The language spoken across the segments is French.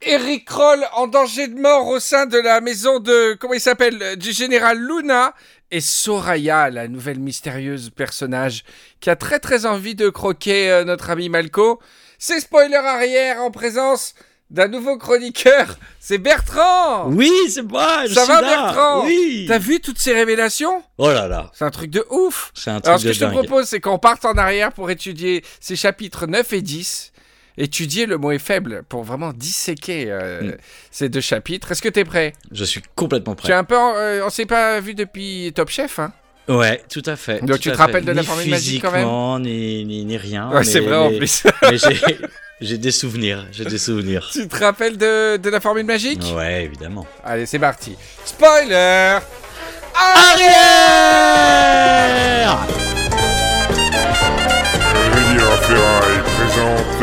Eric Kroll en danger de mort au sein de la maison de, comment il s'appelle, du général Luna. Et Soraya, la nouvelle mystérieuse personnage qui a très très envie de croquer euh, notre ami Malco. C'est spoiler arrière en présence d'un nouveau chroniqueur. C'est Bertrand Oui, c'est moi. Je Ça suis va là. Bertrand Oui. T'as vu toutes ces révélations? Oh là là, C'est un truc de ouf c'est un truc Alors ce de que je te propose, c'est qu'on parte en arrière pour étudier ces chapitres 9 et 10. Étudier le mot est faible pour vraiment disséquer euh, Mm. ces deux chapitres. Est-ce que t'es prêt? Je suis complètement Tu es prêt. un peu, en- euh, on s'est pas vu depuis Top Chef, hein? Ouais, tout à fait. Donc tout tu te fait. rappelles de la Ni formule magique quand même? physiquement, ni, ni, ni rien. Ouais, c'est mais- vrai en plus. mais j'ai- des souvenirs. J'ai des souvenirs. tu te rappelles de, de la formule magique? Ouais, évidemment. Allez, c'est parti. Spoiler Arrière Rivière Ferraille présente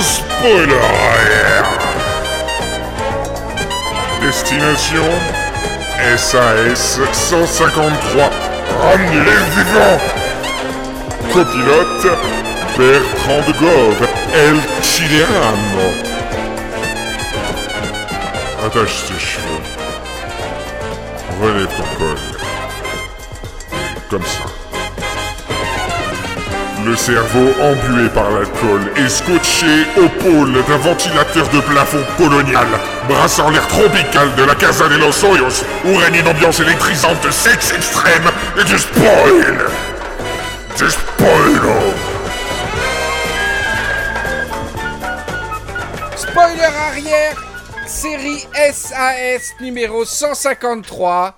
Spoiler arrière Destination SAS 153 Ramenez-les vivants Copilote Bertrand de Gauve El Chileano. Attache tes cheveux Relève ton col Comme ça le cerveau embué par l'alcool et scotché au pôle d'un ventilateur de plafond colonial, brassant l'air tropical de la Casa de los Hoyos, où règne une ambiance électrisante de sexe extrême et du spoil. Du spoilo Série SAS numéro 153.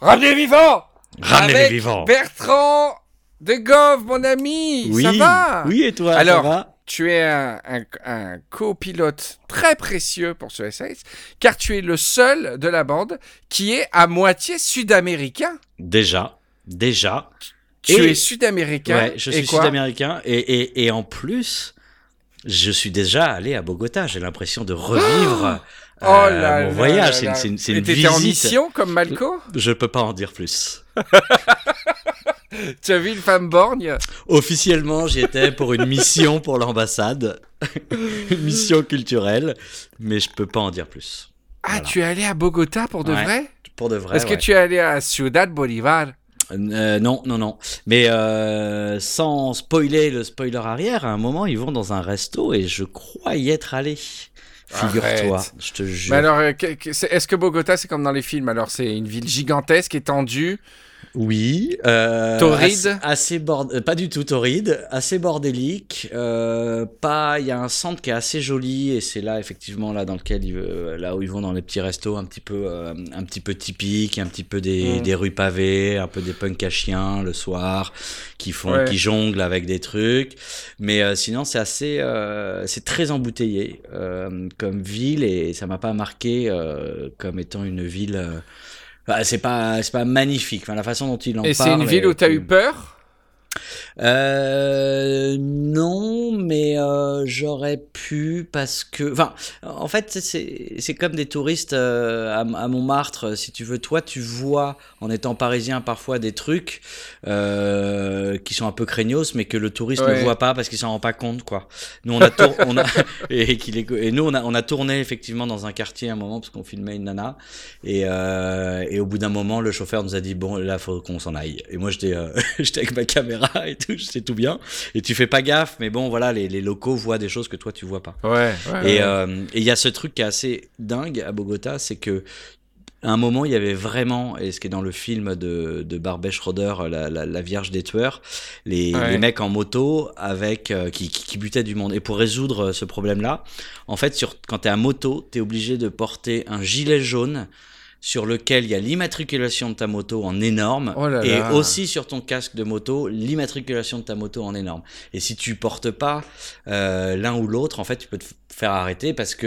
Ramenez vivant Ramenez Avec vivants. Bertrand de Gauve, mon ami Oui, Ça va? Oui, et toi, Alors, ça va? tu es un, un- un copilote très précieux pour ce SAS, car tu es le seul de la bande qui est à moitié sud-américain. Déjà, déjà. Tu Et- es sud-américain. Ouais, je suis sud-américain et, et, et en plus, je suis déjà allé à Bogota. J'ai l'impression de revivre Oh euh, là mon là voyage. C'est une, une, une visite. en mission comme Malco? Je peux pas en dire plus. Tu as vu une femme borgne? Officiellement, j'y étais pour une mission pour l'ambassade, une mission culturelle, mais je peux pas en dire plus. Ah, Voilà. tu es allé à Bogota pour de Ouais, vrai? Pour de vrai. Est-ce que tu es allé à Ciudad Bolivar Euh, non, non, non. Mais euh, sans spoiler le spoiler arrière, à un moment, ils vont dans un resto et je crois y être allé. Figure-toi, je te jure. Mais alors, euh, est-ce que Bogota, c'est comme dans les films? Alors, c'est une ville gigantesque, étendue. Oui. Euh, Torride Assez, assez bord- euh, Pas du tout torride. Assez bordélique. Euh, pas. Il y a un centre qui est assez joli et c'est là effectivement là dans lequel ils, euh, là où ils vont dans les petits restos un petit peu euh, un petit peu typiques, un petit peu des, Mm. des rues pavées, un peu des punks à chiens le soir qui font Ouais. qui jonglent avec des trucs. Mais sinon c'est assez euh, c'est très embouteillé euh, comme ville et ça m'a pas marqué euh, comme étant une ville. Euh, bah, c'est pas c'est pas magnifique. Enfin, la façon dont il en Et c'est parle une ville où tu as eu peur? Euh, non, mais euh, j'aurais pu parce que, enfin, en fait, c'est comme des touristes euh, à, à Montmartre. Si tu veux, toi, tu vois en étant parisien parfois des trucs qui sont un peu craignos, mais que le touriste Ouais. ne voit pas parce qu'il s'en rend pas compte, quoi. Nous, on a, tour- on a et, qu'il est- et nous, on a, on a tourné effectivement dans un quartier à un moment parce qu'on filmait une nana et, et au bout d'un moment, le chauffeur nous a dit bon, là, faut qu'on s'en aille. Et moi, j'étais, j'étais avec ma caméra et tout, j'étais tout bien. Et tu fais pas gaffe, mais bon, voilà, les, les locaux voient des choses que toi tu vois pas. Ouais. Et euh, et il y a ce truc qui est assez dingue à Bogota, c'est que à un moment, il y avait vraiment, et ce qui est dans le film de, de Barbet Schroeder, la, la, la Vierge des tueurs, les, Ouais. les mecs en moto avec euh, qui, qui, qui butaient du monde. Et pour résoudre euh, ce problème-là, en fait, sur, quand tu es à moto, tu es obligé de porter un gilet jaune sur lequel il y a l'immatriculation de ta moto en énorme Oh là et là. aussi sur ton casque de moto l'immatriculation de ta moto en énorme. Et si tu portes pas euh, l'un ou l'autre, en fait, tu peux te faire arrêter parce que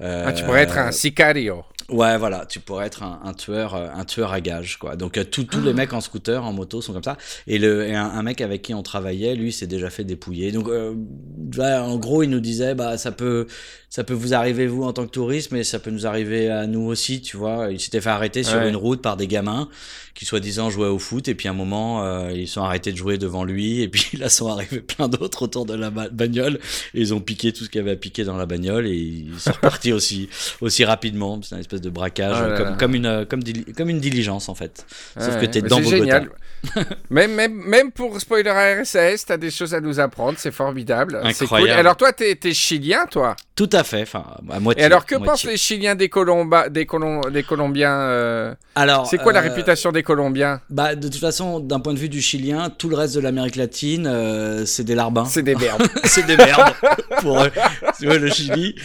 euh, Ah, tu pourrais être un sicario. Ouais, voilà, tu pourrais être un, un tueur, euh, un tueur à gages, quoi. Donc euh, tous les mecs en scooter, en moto sont comme ça. Et, le, et un, un mec avec qui on travaillait, lui, s'est déjà fait dépouiller. Donc, euh, voilà, en gros, il nous disait, bah, ça peut, ça peut vous arriver vous en tant que touriste, mais ça peut nous arriver à nous aussi, tu vois. Il s'était fait arrêter sur Ouais. une route par des gamins qui soi-disant jouaient au foot, et puis à un moment, euh, ils sont arrêtés de jouer devant lui, et puis là sont arrivés plein d'autres autour de la ba- bagnole, et ils ont piqué tout ce qu'il y avait à piquer dans la bagnole, et ils sont repartis aussi, aussi rapidement. C'est une espèce de braquage, là comme, une, euh, comme, une diligence en fait. Sauf que t'es dans Bogota. génial. même, même, même pour spoiler RSS, t'as des choses à nous apprendre, c'est formidable. Cool. Incroyable. Alors toi, t'es es chilien, toi? Tout à fait, enfin, à moitié. Et alors, que moitié. pensent les Chiliens des, Colomba, des, Colom- des Colombiens euh, Alors, C'est quoi la euh, réputation des Colombiens? Bah, de toute façon, d'un point de vue du Chilien, tout le reste de l'Amérique latine, euh, c'est des larbins. C'est des verbes. c'est des merdes pour eux. Tu vois, le Chili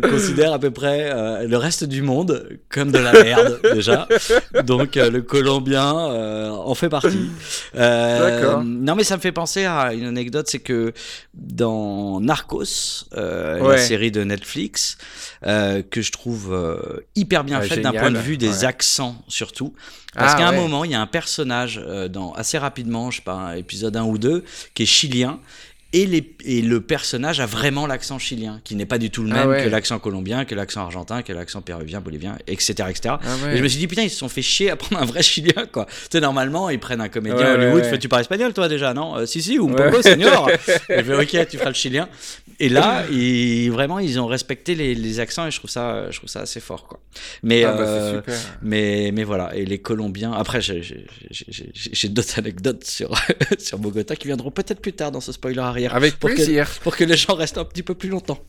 considère à peu près le reste du monde comme de la merde déjà. Donc le Colombien euh, en fait partie. Euh. Non mais ça me fait penser à une anecdote, c'est que dans Narcos, euh, Ouais. la série de Netflix, euh, que je trouve euh, hyper bien faite d'un point de vue des Ouais. accents surtout. Parce Ah, qu'à un moment, il y a un personnage euh, dans assez rapidement, je sais pas, épisode 1 ou 2, qui est chilien. Et, les, et le personnage a vraiment l'accent chilien, qui n'est pas du tout le Ah même ouais. que l'accent colombien, que l'accent argentin, que l'accent péruvien, bolivien, etc. etc. Ah ouais. Et je me suis dit, putain, ils se sont fait chier à prendre un vrai chilien, quoi. Tu sais, normalement, ils prennent un comédien Ouais, Hollywood, tu parles espagnol, toi, déjà, non? Euh, Si, si, ou un poco, senior. et je fais, ok, tu feras le chilien. Et là, ils, vraiment, ils ont respecté les, les accents et je trouve ça, je trouve ça assez fort, quoi. Mais, Ah bah, euh, super. mais, mais voilà, et les Colombiens. Après, j'ai- d'autres anecdotes sur, sur Bogota qui viendront peut-être plus tard dans ce spoiler arrière. Avec pour que- plaisir. pour que les gens restent un petit peu plus longtemps.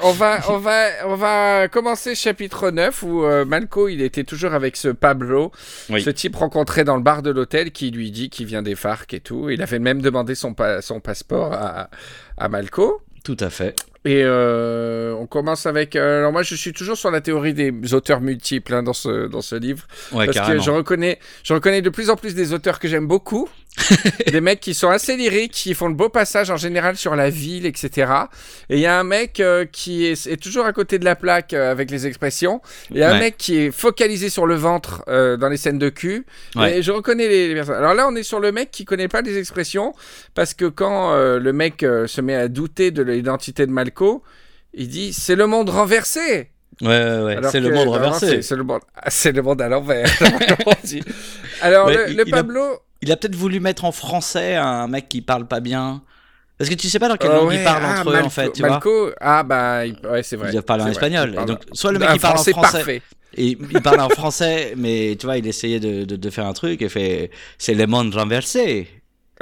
On va, on, va, on va commencer chapitre 9 où euh, Malco, il était toujours avec ce Pablo, Oui. ce type rencontré dans le bar de l'hôtel qui lui dit qu'il vient des FARC et tout. Il avait même demandé son, pa- son passeport à, à Malco. Tout à fait. Et euh, on commence avec. euh, alors moi, je suis toujours sur la théorie des auteurs multiples hein, dans ce dans ce livre, Ouais, parce carrément. que je reconnais, je reconnais de plus en plus des auteurs que j'aime beaucoup, des mecs qui sont assez lyriques, qui font le beau passage en général sur la ville, etc. Et il y a un mec euh, qui est, est toujours à côté de la plaque euh, avec les expressions. Il y a un mec qui est focalisé sur le ventre euh, dans les scènes de cul. Ouais. Et je reconnais les, les personnes. Alors là, on est sur le mec qui connaît pas les expressions parce que quand le mec se met à douter de l'identité de Malco, il dit c'est le monde renversé. Ouais, ouais, ouais. C'est le monde renversé. C'est c'est le monde, ah, c'est le monde à l'envers. Alors Ouais, le, il- Pablo. Il a peut-être voulu mettre en français un mec qui parle pas bien. Parce que tu sais pas dans quelle euh, langue ouais, ils parlent ah, entre eux, Malco- en fait, tu vois. Malco, ah bah il- ouais c'est vrai. Ils doivent parler en espagnol. Et donc, soit le mec il parle en français, parfait. et il parle en français, mais tu vois, il essayait de, de, de faire un truc et fait c'est le monde renversé.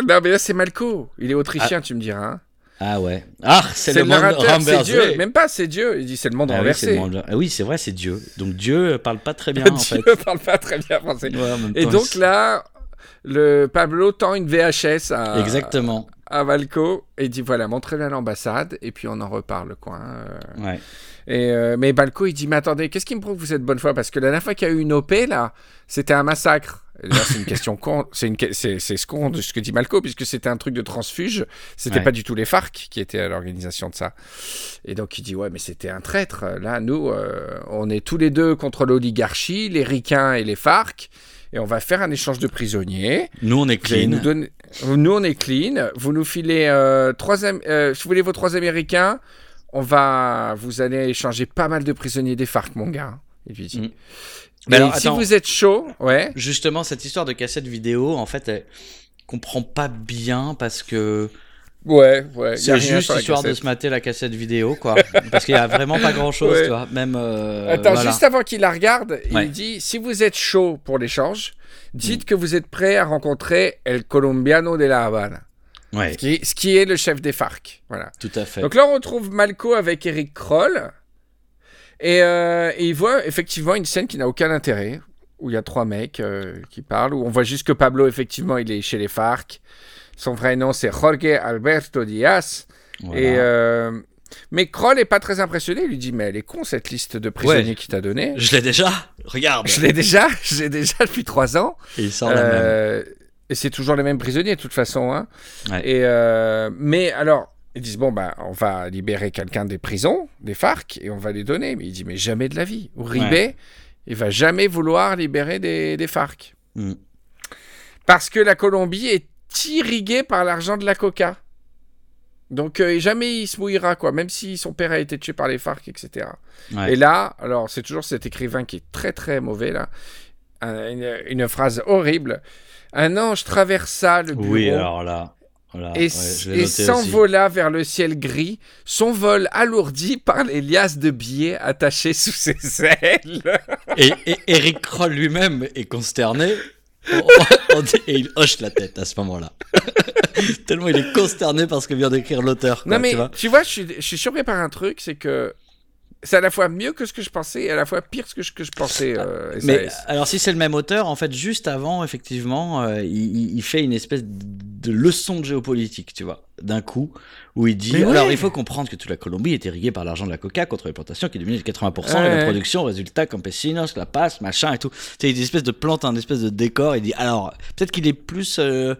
Non mais là c'est Malco. Il est autrichien, tu me diras. hein. Ah ouais. Ah, c'est le, monde renversé. Dieu. Même pas, c'est Dieu. Il dit c'est le monde Ah oui, renversé. c'est le monde- ah oui, c'est vrai, c'est Dieu. Donc Dieu parle pas très bien en Dieu fait. parle pas très bien français. Ouais, Et donc là, le Pablo tend une VHS à, Exactement. à Valco et dit voilà, montrez-le à l'ambassade et puis on en reparle quoi. Ouais. Et euh, mais Balco il dit mais attendez, qu'est-ce qui me prouve que vous êtes bonne foi? Parce que la dernière fois qu'il y a eu une OP là, c'était un massacre. C'est une question con, c'est une ce de ce que dit Malco puisque c'était un truc de transfuge, c'était Ouais. pas du tout les FARC qui étaient à l'organisation de ça. Et donc il dit ouais mais c'était un traître. Là nous euh, on est tous les deux contre l'oligarchie, les ricains et les FARC et on va faire un échange de prisonniers. Nous on est clean. nous, donner- nous, on est clean. Vous nous filez euh, trois, Am- euh, si vous voulez vos trois Américains, on va, vous allez échanger pas mal de prisonniers des FARC, mon gars. Lui dit. Mm. Et Mais alors, si attends. vous êtes chaud, ouais. Justement, cette histoire de cassette vidéo, en fait, elle comprend pas bien parce que Ouais, ouais. c'est juste histoire de se mater la cassette vidéo, quoi. parce qu'il y a vraiment pas grand chose, Ouais. tu vois. Même. euh, Attends, voilà. juste avant qu'il la regarde, Ouais. il dit si vous êtes chaud pour l'échange, dites Mm. que vous êtes prêt à rencontrer El Colombiano de la Habana, Ouais, ce qui, ce qui est le chef des FARC. Voilà. tout à fait. Donc là, on retrouve Malco avec Eric Kroll. Et, euh, et il voit effectivement une scène qui n'a aucun intérêt, où il y a trois mecs euh, qui parlent, où on voit juste que Pablo, effectivement, il est chez les FARC. Son vrai nom, c'est Jorge Alberto Diaz. Voilà. Et, euh, mais Kroll est pas très impressionné. Il lui dit Mais elle est con, cette liste de prisonniers Ouais. qu'il t'a donnée. Je l'ai déjà. Regarde. Je l'ai déjà, je l'ai déjà depuis trois ans. Et il sort la même. Euh, et c'est toujours les mêmes prisonniers, de toute façon. Hein. Ouais. Et euh, mais alors, Ils disent bon ben on va libérer quelqu'un des prisons, des FARC, et on va les donner. Mais il dit mais jamais de la vie. Uribe, Ouais. il va jamais vouloir libérer des, des FARC. Mm. Parce que la Colombie est irriguée par l'argent de la coca. Donc euh, jamais il se mouillera, quoi, même si son père a été tué par les FARC, etc. Ouais. Et là, alors c'est toujours cet écrivain qui est très très mauvais, là. Un- une, une phrase horrible. Un ange traversa le bureau Oui, alors là. voilà, et, ouais, s'envola vers le ciel gris, son vol alourdi par les liasses de billets attachés sous ses ailes. Et, et Eric Kroll lui-même est consterné. On- on dit- et il hoche la tête à ce moment-là. Tellement il est consterné par ce que vient d'écrire l'auteur. quoi, non mais tu vois. tu vois, je suis, je suis surpris par un truc, c'est que c'est à la fois mieux que ce que je pensais et à la fois pire que ce que je pensais. euh, Mais alors si c'est le même auteur, en fait, juste avant, effectivement, euh, il, fait une espèce de leçon de géopolitique, tu vois, d'un coup, où il dit, Mais alors il faut comprendre que toute la Colombie est irriguée par l'argent de la coca contre les plantations qui dominent de 80% et Ouais. la production, résultat, campesinos, la passe, machin et tout. C'est une espèce de plante, un espèce de décor. Il dit, alors peut-être qu'il est plus, euh,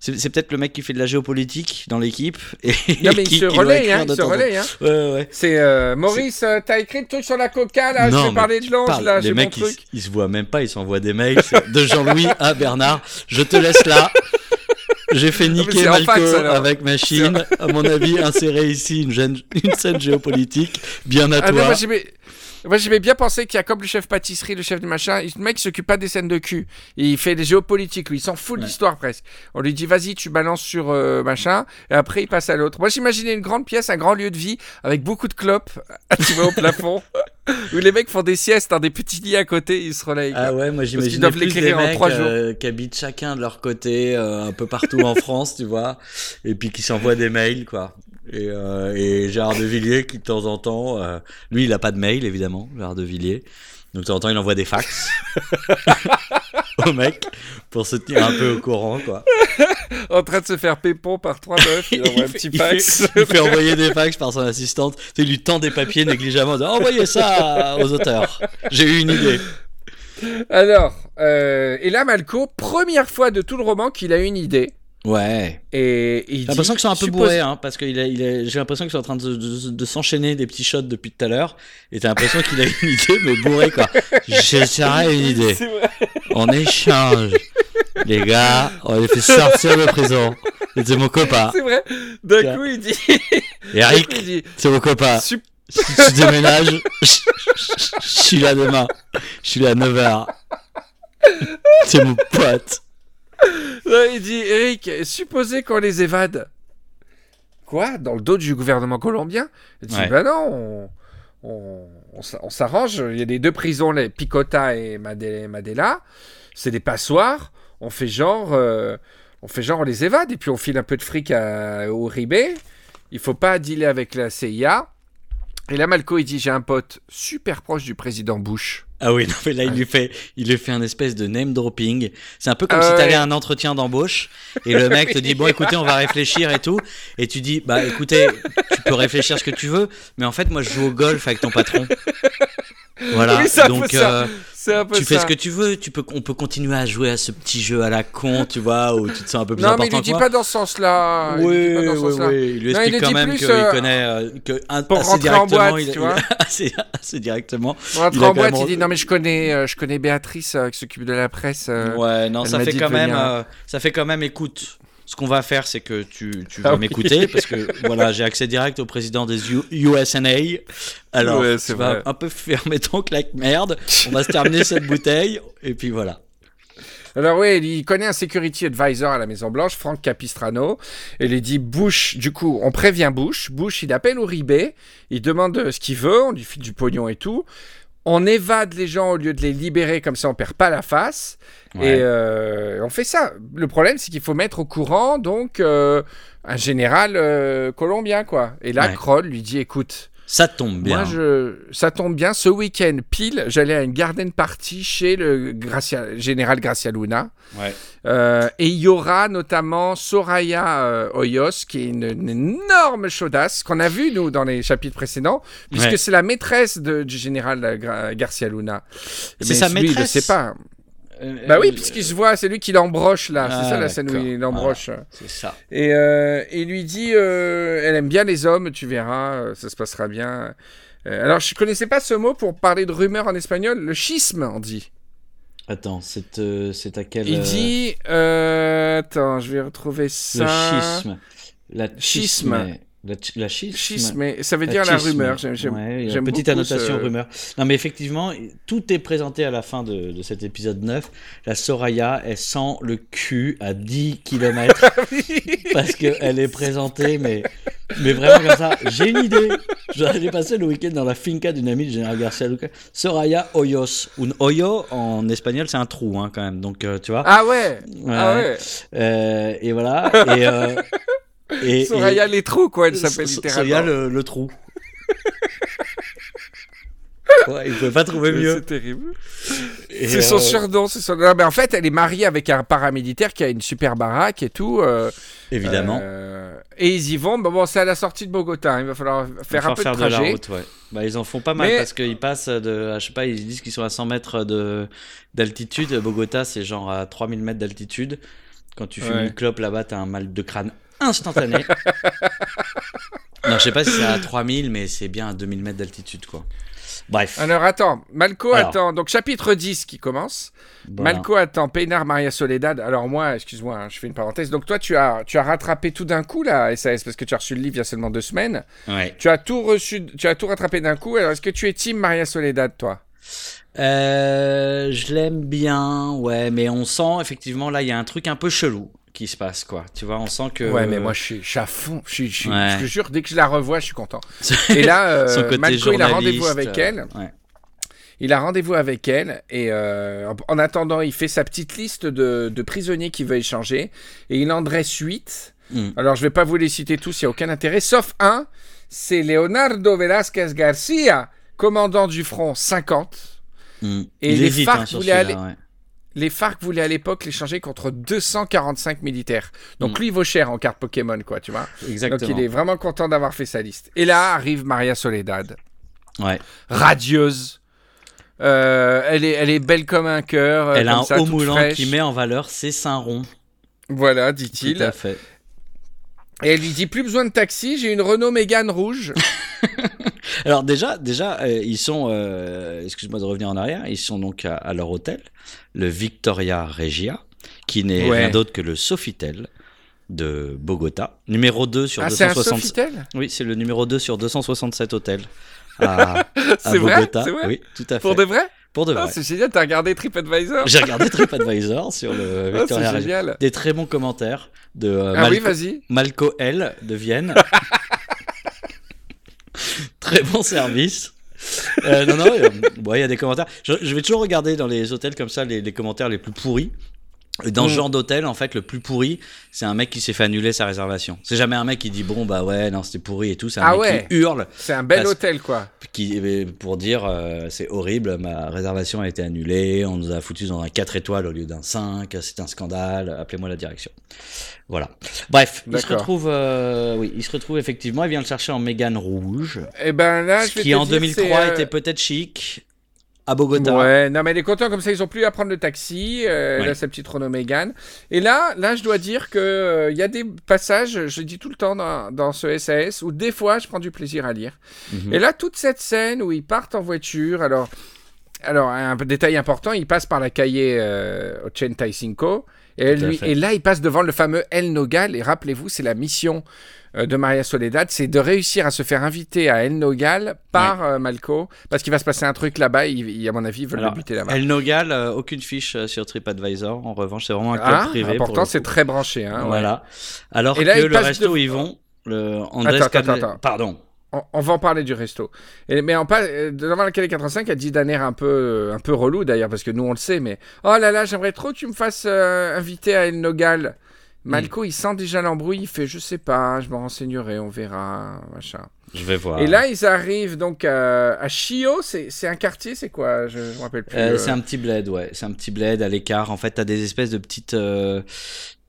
c'est c'est peut-être le mec qui fait de la géopolitique dans l'équipe. Et Non mais il qui- hein, de il se relaye. Hein. Ouais, ouais, ouais. C'est euh, Maurice, euh, t'as écrit le truc sur la coca là, Non, je vais parler de l'ange là, les j'ai mon mecs, ils, truc. ils se voient même pas, ils s'envoient des mails de Jean-Louis à Bernard. Je te laisse là. J'ai fait niquer Malco fax, avec machine. À mon avis, insérer ici une, gêne- une scène géopolitique. Bien à Ah non, toi. moi. Moi j'aimais bien penser qu'il y a comme le chef pâtisserie, le chef du machin, le mec s'occupe pas des scènes de cul. Il fait des géopolitiques, lui, il s'en fout de Ouais. l'histoire presque. On lui dit vas-y tu balances sur euh, machin, et après il passe à l'autre. Moi j'imaginais une grande pièce, un grand lieu de vie, avec beaucoup de clopes, tu vois, au plafond, où les mecs font des siestes dans des petits lits à côté, ils se relayent. quoi. Ah ouais, moi j'imagine doivent plus des en mecs euh, qui habitent chacun de leur côté euh, un peu partout en France, tu vois, et puis qui s'envoient des mails, quoi. Et, euh, et Gérard de Villiers qui de temps en temps, euh, lui il a pas de mail évidemment, Gérard de Villiers, donc de temps en temps il envoie des fax au mec pour se tenir un peu au courant, quoi. En train de se faire pépon par trois meufs, il envoie un fait- petit il fax. fait- il fait envoyer des fax par son assistante. Il lui tend des papiers négligemment. en disant, Envoyez ça aux auteurs. J'ai eu une idée. Alors, euh, et là Malco, première fois de tout le roman qu'il a une idée. Ouais. Et il J'ai l'impression qu'ils sont un peu suppose- bourrés, hein, parce que il a- il a- j'ai l'impression qu'ils sont en train de, de- de s'enchaîner des petits shots depuis tout à l'heure. Et t'as l'impression qu'il a une idée, mais bourré, quoi. J'essaierai une idée. On échange. Les gars, on les fait sortir de prison. C'est mon copain. C'est vrai. D'un coup, il dit. Eric, il dit c'est mon copain. Sup- Si tu déménages, je suis là demain. Je suis là à 9h. C'est mon pote. Non, il dit Eric, supposez qu'on les évade. Quoi? Dans le dos du gouvernement colombien? Il dit Ouais. Bah non, on, on- on s'a- on s'arrange. Il y a les deux prisons, les Picota et Made- Madela. C'est des passoires. On fait genre. euh, on fait genre, on les évade. Et puis on file un peu de fric à, au Ribé. Il faut pas dealer avec la CIA. Et là, Malco, il dit J'ai un pote super proche du président Bush. Ah oui, non, mais là, il lui fait, il lui fait un espèce de name dropping. C'est un peu comme Ah si ouais. à un entretien d'embauche et le mec te dit, bon, écoutez, on va réfléchir et tout. Et tu dis, bah, écoutez, tu peux réfléchir ce que tu veux, mais en fait, moi, je joue au golf avec ton patron. Voilà. Oui, Donc, euh, C'est un peu tu fais ça. ce que tu veux. Tu peux, on peut continuer à jouer à ce petit jeu à la con, tu vois, où tu te sens un peu plus Non, mais il important lui dit pas dans ce sens-là. Il Oui, dit pas dans ce oui, sens-là. oui. Il lui Non, il explique quand même qu'il euh, connaît euh, que un- pour assez rentrer en directement, boîte, il, tu vois. il- assez, assez directement. Il a en boîte, même- il dit non mais je connais, euh, je connais Béatrice qui s'occupe de la presse. Ouais, non, ça fait quand même, ça fait quand même. Écoute, ce qu'on va faire, c'est que tu, tu Ah vas oui. m'écouter parce que voilà, j'ai accès direct au président des U- USNA. Alors, Ouais, tu vas vrai. un peu fermer ton claque merde. On va se terminer cette bouteille et puis voilà. Alors oui, il connaît un security advisor à la Maison Blanche, Frank Capistrano, et il lui dit Bush. Du coup, on prévient Bush. Bush, il appelle Uribe, il demande ce qu'il veut, on lui file du pognon et tout. On évade les gens au lieu de les libérer, comme ça on perd pas la face. Ouais. Et euh, on fait ça. Le problème, c'est qu'il faut mettre au courant donc euh, un général euh, colombien, quoi. Et là, Ouais. Kroll lui dit, écoute, Ça tombe bien. moi, je... ça tombe bien. Ce week-end, pile, j'allais à une garden party chez le Gracia- général Gracia Luna. Ouais. Euh, et il y aura notamment Soraya euh, Hoyos, qui est une, une énorme chaudasse qu'on a vu nous dans les chapitres précédents, puisque Ouais. c'est la maîtresse de- du général Garcia Luna. C'est sa lui, il le maîtresse sait pas. Euh, Bah oui, euh, puisqu'il se voit, c'est lui qui l'embroche là. Ah, c'est ça la scène où il l'embroche. C'est ça. Et euh, il lui dit, euh, elle aime bien les hommes, tu verras, euh, ça se passera bien. Euh, alors, je connaissais pas ce mot pour parler de rumeur en espagnol. Le schisme, on dit. Attends, c'est euh, c'est à quel. Il euh, dit, euh, attends, je vais retrouver Le ça. schisme. La Schisme. schisme. La, la schisme. Schisme, et ça veut dire la rumeur. J'aime, Ouais, petite annotation ce- rumeur. Non, mais effectivement, tout est présenté à la fin de, de cet épisode 9. La Soraya, elle sent le cul à 10 km parce qu'elle est présentée, mais, mais vraiment comme ça. J'ai une idée. J'ai passé le week-end dans la finca d'une amie de Général Garcia Luca. Soraya Hoyos. Un hoyo, en espagnol, c'est un trou, hein, quand même. Donc, euh, tu vois. Ah ouais, ah Ouais. ouais. Euh, et voilà. Et, euh, et, Soraya et- les trous, quoi, elle s'appelle littéralement. Soya le, le trou. ouais, il pouvait pas trouver mieux. C'est terrible. C'est son euh, surnom, c'est son. Non, mais en fait, elle est mariée avec un paramilitaire qui a une super baraque et tout. euh, Évidemment. euh, et ils y vont. Bon, bon, c'est à la sortie de Bogota. hein, Il va falloir faire un peu de faire la trajet. route, ouais. Bah, ils en font pas mal Mais- parce qu'ils passent de, je sais pas, ils disent qu'ils sont à 100 mètres de, d'altitude. Bogota, c'est genre à 3000 mètres d'altitude. Quand tu fumes Ouais. une clope là-bas, t'as un mal de crâne instantané. non, je sais pas si c'est à 3000, mais c'est bien à 2000 mètres d'altitude, quoi. Bref. Alors attends, Malco Alors. attend. Donc chapitre 10 qui commence. voilà. Malco attend Peinar Maria Soledad. Alors moi, excuse-moi, hein, je fais une parenthèse. Donc toi, tu as, tu as rattrapé tout d'un coup la SAS parce que tu as reçu le livre il y a seulement deux semaines. Ouais. Tu as tout reçu, tu as tout rattrapé d'un coup. Alors est-ce que tu es team Maria Soledad, toi? Euh, je l'aime bien, ouais, mais on sent effectivement là, il y a un truc un peu chelou qui se passe, quoi. Tu vois, on sent que. Ouais, mais moi je suis, je suis à fond. Je, suis, je, suis- Ouais. je te jure, dès que je la revois, je suis content. Et là, euh, Malco, il a rendez-vous avec euh, elle. ouais. Il a rendez-vous avec elle et euh, en- en attendant, il fait sa petite liste de, de prisonniers qu'il veut échanger et il en dresse 8. Mm. Alors, je vais pas vous les citer tous, il n'y a aucun intérêt, sauf un, c'est Leonardo Velázquez Garcia, commandant du front 50. Mm. Et Il les hésite, FARC hein, voulaient celui-là, aller- ouais. Les FARC voulaient à l'époque l'échanger contre 245 militaires. Donc, Mm. lui, il vaut cher en carte Pokémon, quoi, tu vois. Exactement. Donc, il est vraiment content d'avoir fait sa liste. Et là arrive Maria Soledad. Ouais. radieuse. Euh, elle, est, elle est belle comme un cœur. euh, Elle a un ça, haut moulant qui met en valeur ses seins ronds. Voilà, Tout dit-il. à fait. Et elle lui dit plus besoin de taxi, j'ai une Renault Mégane rouge. Alors déjà, déjà, euh, ils sont, euh, excuse-moi de revenir en arrière, ils sont donc à, à leur hôtel, le Victoria Regia, qui n'est Ouais. rien d'autre que le Sofitel de Bogota, numéro 2 sur ah, c'est un 267. Sofitel? Oui, c'est le numéro 2 sur 267 hôtels à, à C'est vrai Bogota. Vrai Oui, tout à fait. Pour de vrai? Pour de Ah, vrai. C'est génial, t'as regardé TripAdvisor? J'ai regardé TripAdvisor sur le Ah, Victoria génial. Des très bons commentaires de euh, Ah oui, Malco- vas-y. Malco L de Vienne. Très bon service. Euh, non, non, euh, il y a des commentaires. Je, vais toujours regarder dans les hôtels comme ça les commentaires les plus pourris. Dans ce Mm. genre d'hôtel, en fait, le plus pourri, c'est un mec qui s'est fait annuler sa réservation. C'est jamais un mec qui dit bon bah ouais non c'était pourri et tout. C'est un Ah mec ouais. qui hurle C'est un bel Parce- hôtel, quoi. qui pour dire euh, c'est horrible, ma réservation a été annulée, on nous a foutus dans un 4 étoiles au lieu d'un 5, c'est un scandale, appelez-moi la direction. Voilà. Bref, il se retrouve euh, oui, il se retrouve effectivement, il vient le chercher en Mégane rouge, Et ben là, je vais qui te en dire, 2003 c'est, euh, était peut-être chic à Bogota. Ouais, non mais est contente comme ça, ils ont plus à prendre le taxi. euh, Ouais. a sa petite Renault Mégane. Et là, là, je dois dire que euh, il y a des passages, je le dis tout le temps dans, dans ce SAS, où des fois, je prends du plaisir à lire. Mhm. Et là, toute cette scène où ils partent en voiture, alors, alors un détail important, ils passent par la cahier euh, 85. Et, elle Tout à lui, et là, ils passent devant le fameux El Nogal. Et rappelez-vous, c'est la mission de Maria Soledad, c'est de réussir à se faire inviter à El Nogal par euh, Malco, parce qu'il va se passer un truc là-bas. Il, il- à mon avis, ils veulent Alors, le buter là-bas. El Nogal, euh, aucune fiche euh, sur TripAdvisor. En revanche, c'est vraiment un club Ah, privé. pour important, le c'est très branché. Hein, ouais. Voilà. Alors Et là, que le resto de- où ils vont, le Andrés Attends, attends, Cadle- attends. Pardon. On, on va en parler du resto. Et- mais en pas, euh, devant la Calais 85, elle dit d'un air un peu, euh, un peu relou d'ailleurs, parce que nous on le sait, mais oh là là, j'aimerais trop que tu me fasses euh, inviter à El Nogal. Malco, il sent déjà l'embrouille, il fait je sais pas, je me renseignerai, on verra, machin. Je vais voir. Et là, ils arrivent donc à, à Chio. C'est un quartier, c'est quoi? Je ne me rappelle plus. Euh, euh. c'est un petit bled, ouais. C'est un petit bled à l'écart. En fait, t'as des espèces de petites. euh,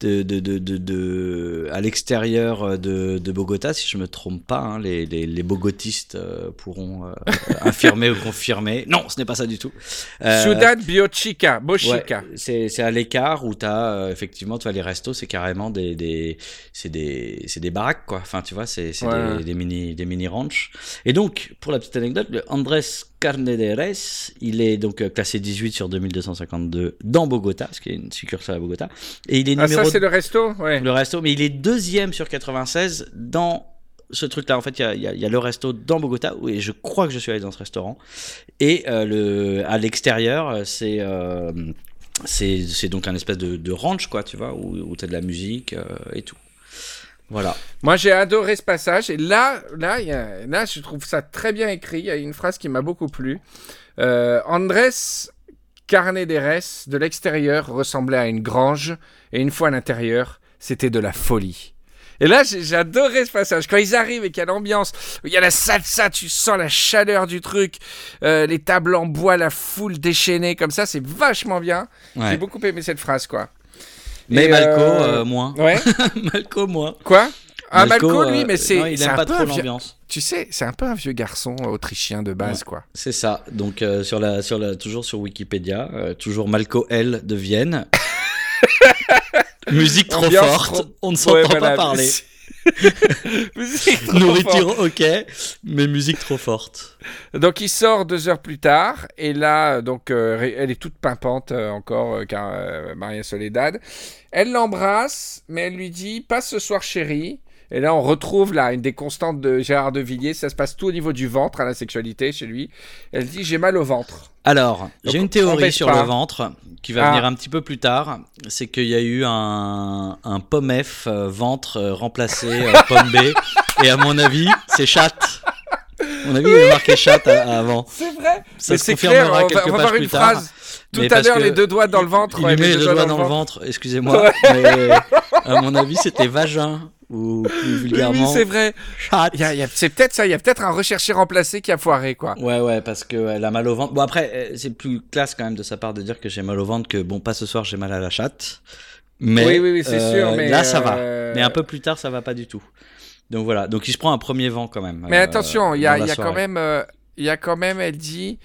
de, de, de, de, de- à l'extérieur de, de Bogota, si je me trompe pas, hein, les, les, les bogotistes pourront euh, affirmer ou confirmer. Non, ce n'est pas ça du tout. Euh, Ciudad Biochica, Ouais, Bochica. c'est c'est à l'écart où t'as euh, effectivement tu les restos c'est carrément des des c'est des c'est des baraques quoi enfin tu vois c'est c'est Ouais. des, des mini des mini ranchs et donc pour la petite anecdote le Andrés Carnederes il est donc euh, classé 18 sur 2252 dans Bogota ce qui est une succursale à Bogota. Et il est Ah, numéro ça, c'est le resto Ouais. le resto mais il est deuxième sur 96 dans ce truc là en fait il y a, y y le resto dans Bogota où- et je crois que je suis allé dans ce restaurant. Et euh, le à l'extérieur euh, c'est euh, c'est c'est donc un espèce de, de ranch quoi tu vois où, où t'as de la musique euh, et tout voilà Moi, j'ai adoré ce passage. Et là, là, il y a- là, je trouve ça très bien écrit. Il y a une phrase qui m'a beaucoup plu. Euh, Andrés Carnederes, de l'extérieur, ressemblait à une grange. Et une fois à l'intérieur, c'était de la folie. Et là, j'ai adoré ce passage. Quand ils arrivent et qu'il y a l'ambiance, il y a la salsa, tu sens la chaleur du truc, euh, les tables en bois, la foule déchaînée comme ça, c'est vachement bien. J'ai beaucoup aimé cette phrase, quoi. Mais Malco euh, euh, moins Ouais. Malco moins Quoi? Ah, Malco, lui, euh, mais c'est. il aime pas trop l'ambiance Tu sais, c'est un peu un vieux garçon autrichien de base, Ouais. quoi. c'est ça donc euh, sur la sur la toujours sur Wikipédia euh, toujours Malco L de Vienne musique trop Ambiance forte trop- on ne s'entend Ouais, pas voilà. parler Nourriture, ok, mais musique trop forte. Donc il sort deux heures plus tard, et là, donc euh, elle est toute pimpante euh, encore, euh, car Maria Soledad. Elle l'embrasse, mais elle lui dit Passe ce soir, chérie. Et là, on retrouve là une des constantes de Gérard de Villiers. Ça se passe tout au niveau du ventre, à la sexualité chez lui. Elle dit J'ai mal au ventre. Alors, j'ai une théorie sur pas. le ventre qui va Ah. venir un petit peu plus tard. C'est qu'il y a eu un, un pomme F euh, ventre euh, remplacé euh, pomme B. Et à mon avis, c'est chatte. À mon avis, il y avait marqué chatte à- avant. C'est vrai Ça Mais se c'est confirmera clair, on va, on va pages voir une plus tard. phrase. Tout Mais à l'heure, les deux doigts dans le ventre. Il ouais, lui les met deux doigts doigt dans le ventre, excusez-moi. Ouais. Mais à mon avis, c'était vagin. Ou plus Oui, oui, vulgairement, c'est vrai. chatte. Il y a- il y a- c'est peut-être ça, il y a peut-être un recherché remplacé qui a foiré, quoi. Ouais, ouais, parce qu'elle a mal au ventre. Bon, après, euh, c'est plus classe quand même de sa part de dire que j'ai mal au ventre que, bon, pas ce soir, j'ai mal à la chatte. Mais, Oui, oui, oui, c'est euh, sûr, mais, Là, ça va. euh, Mais un peu plus tard, ça va pas du tout. Donc voilà. Donc il se prend un premier vent quand même. Mais euh, attention, il y a, y quand même, euh, il y a quand même, elle dit,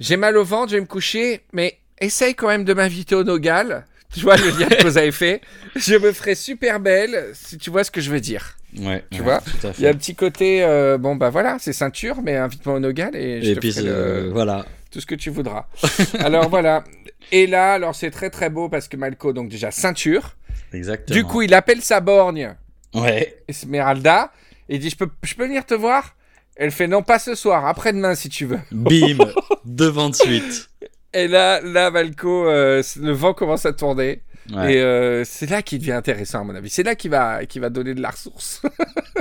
j'ai mal au ventre, je vais me coucher, mais essaye quand même de m'inviter au Nogal. Tu vois le lien que vous avez fait. Je me ferai super belle, si tu vois ce que je veux dire. Ouais, tu ouais, vois, Il y a un petit côté, euh, bon bah voilà, c'est ceinture, mais invite-moi au Nogal et je Et te puis, ferai euh, le- voilà. tout ce que tu voudras. alors voilà. Et là, alors c'est très très beau parce que Malco, donc déjà ceinture. Exactement. Du coup, il appelle sa borgne. Ouais. Esmeralda et il dit je peux, je peux venir te voir? Elle fait non pas ce soir, après-demain si tu veux. Bim. devant de suite. Et là, là Malco, euh, le vent commence à tourner Ouais. et euh, c'est là qu'il devient intéressant à mon avis. C'est là qu'il va, qu'il va donner de la ressource.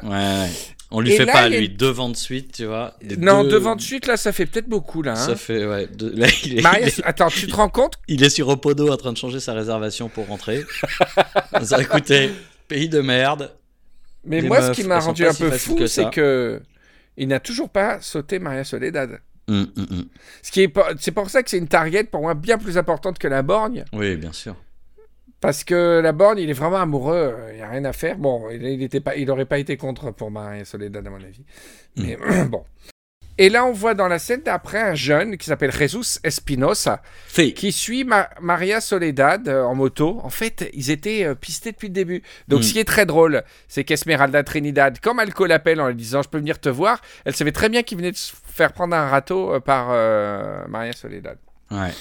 ouais. On lui Et fait là, pas lui une- devant de suite, tu vois. Non, deux- devant de suite là, ça fait peut-être beaucoup là. hein. Ça fait ouais. de- Là, il est, Maria, il est- attends, tu te rends compte? Il est sur Opodo en train de changer sa réservation pour rentrer. Ça, écoutez, pays de merde. Mais moi, ce qui m'a rendu un peu fou, c'est que il n'a toujours pas sauté Maria Soledad. Hum, hum, hum. Ce qui est c'est pour ça que c'est une target pour moi bien plus importante que la borgne. Oui, bien sûr. Parce que la borgne, il est vraiment amoureux, il n'y a rien à faire. Bon, il, il était pas, il aurait pas été contre pour Maria Soledad, à mon avis. Mais bon. Et là, on voit dans la scène d'après un jeune qui s'appelle Jesus Espinosa qui suit Ma- Maria Soledad euh, en moto. En fait, ils étaient euh, pistés depuis le début. Donc, Mm. ce qui est très drôle, c'est qu'Esmeralda Trinidad, comme Alco l'appelle en lui disant Je peux venir te voir, elle savait très bien qu'il venait de se faire prendre un râteau euh, par Maria Soledad. Ouais.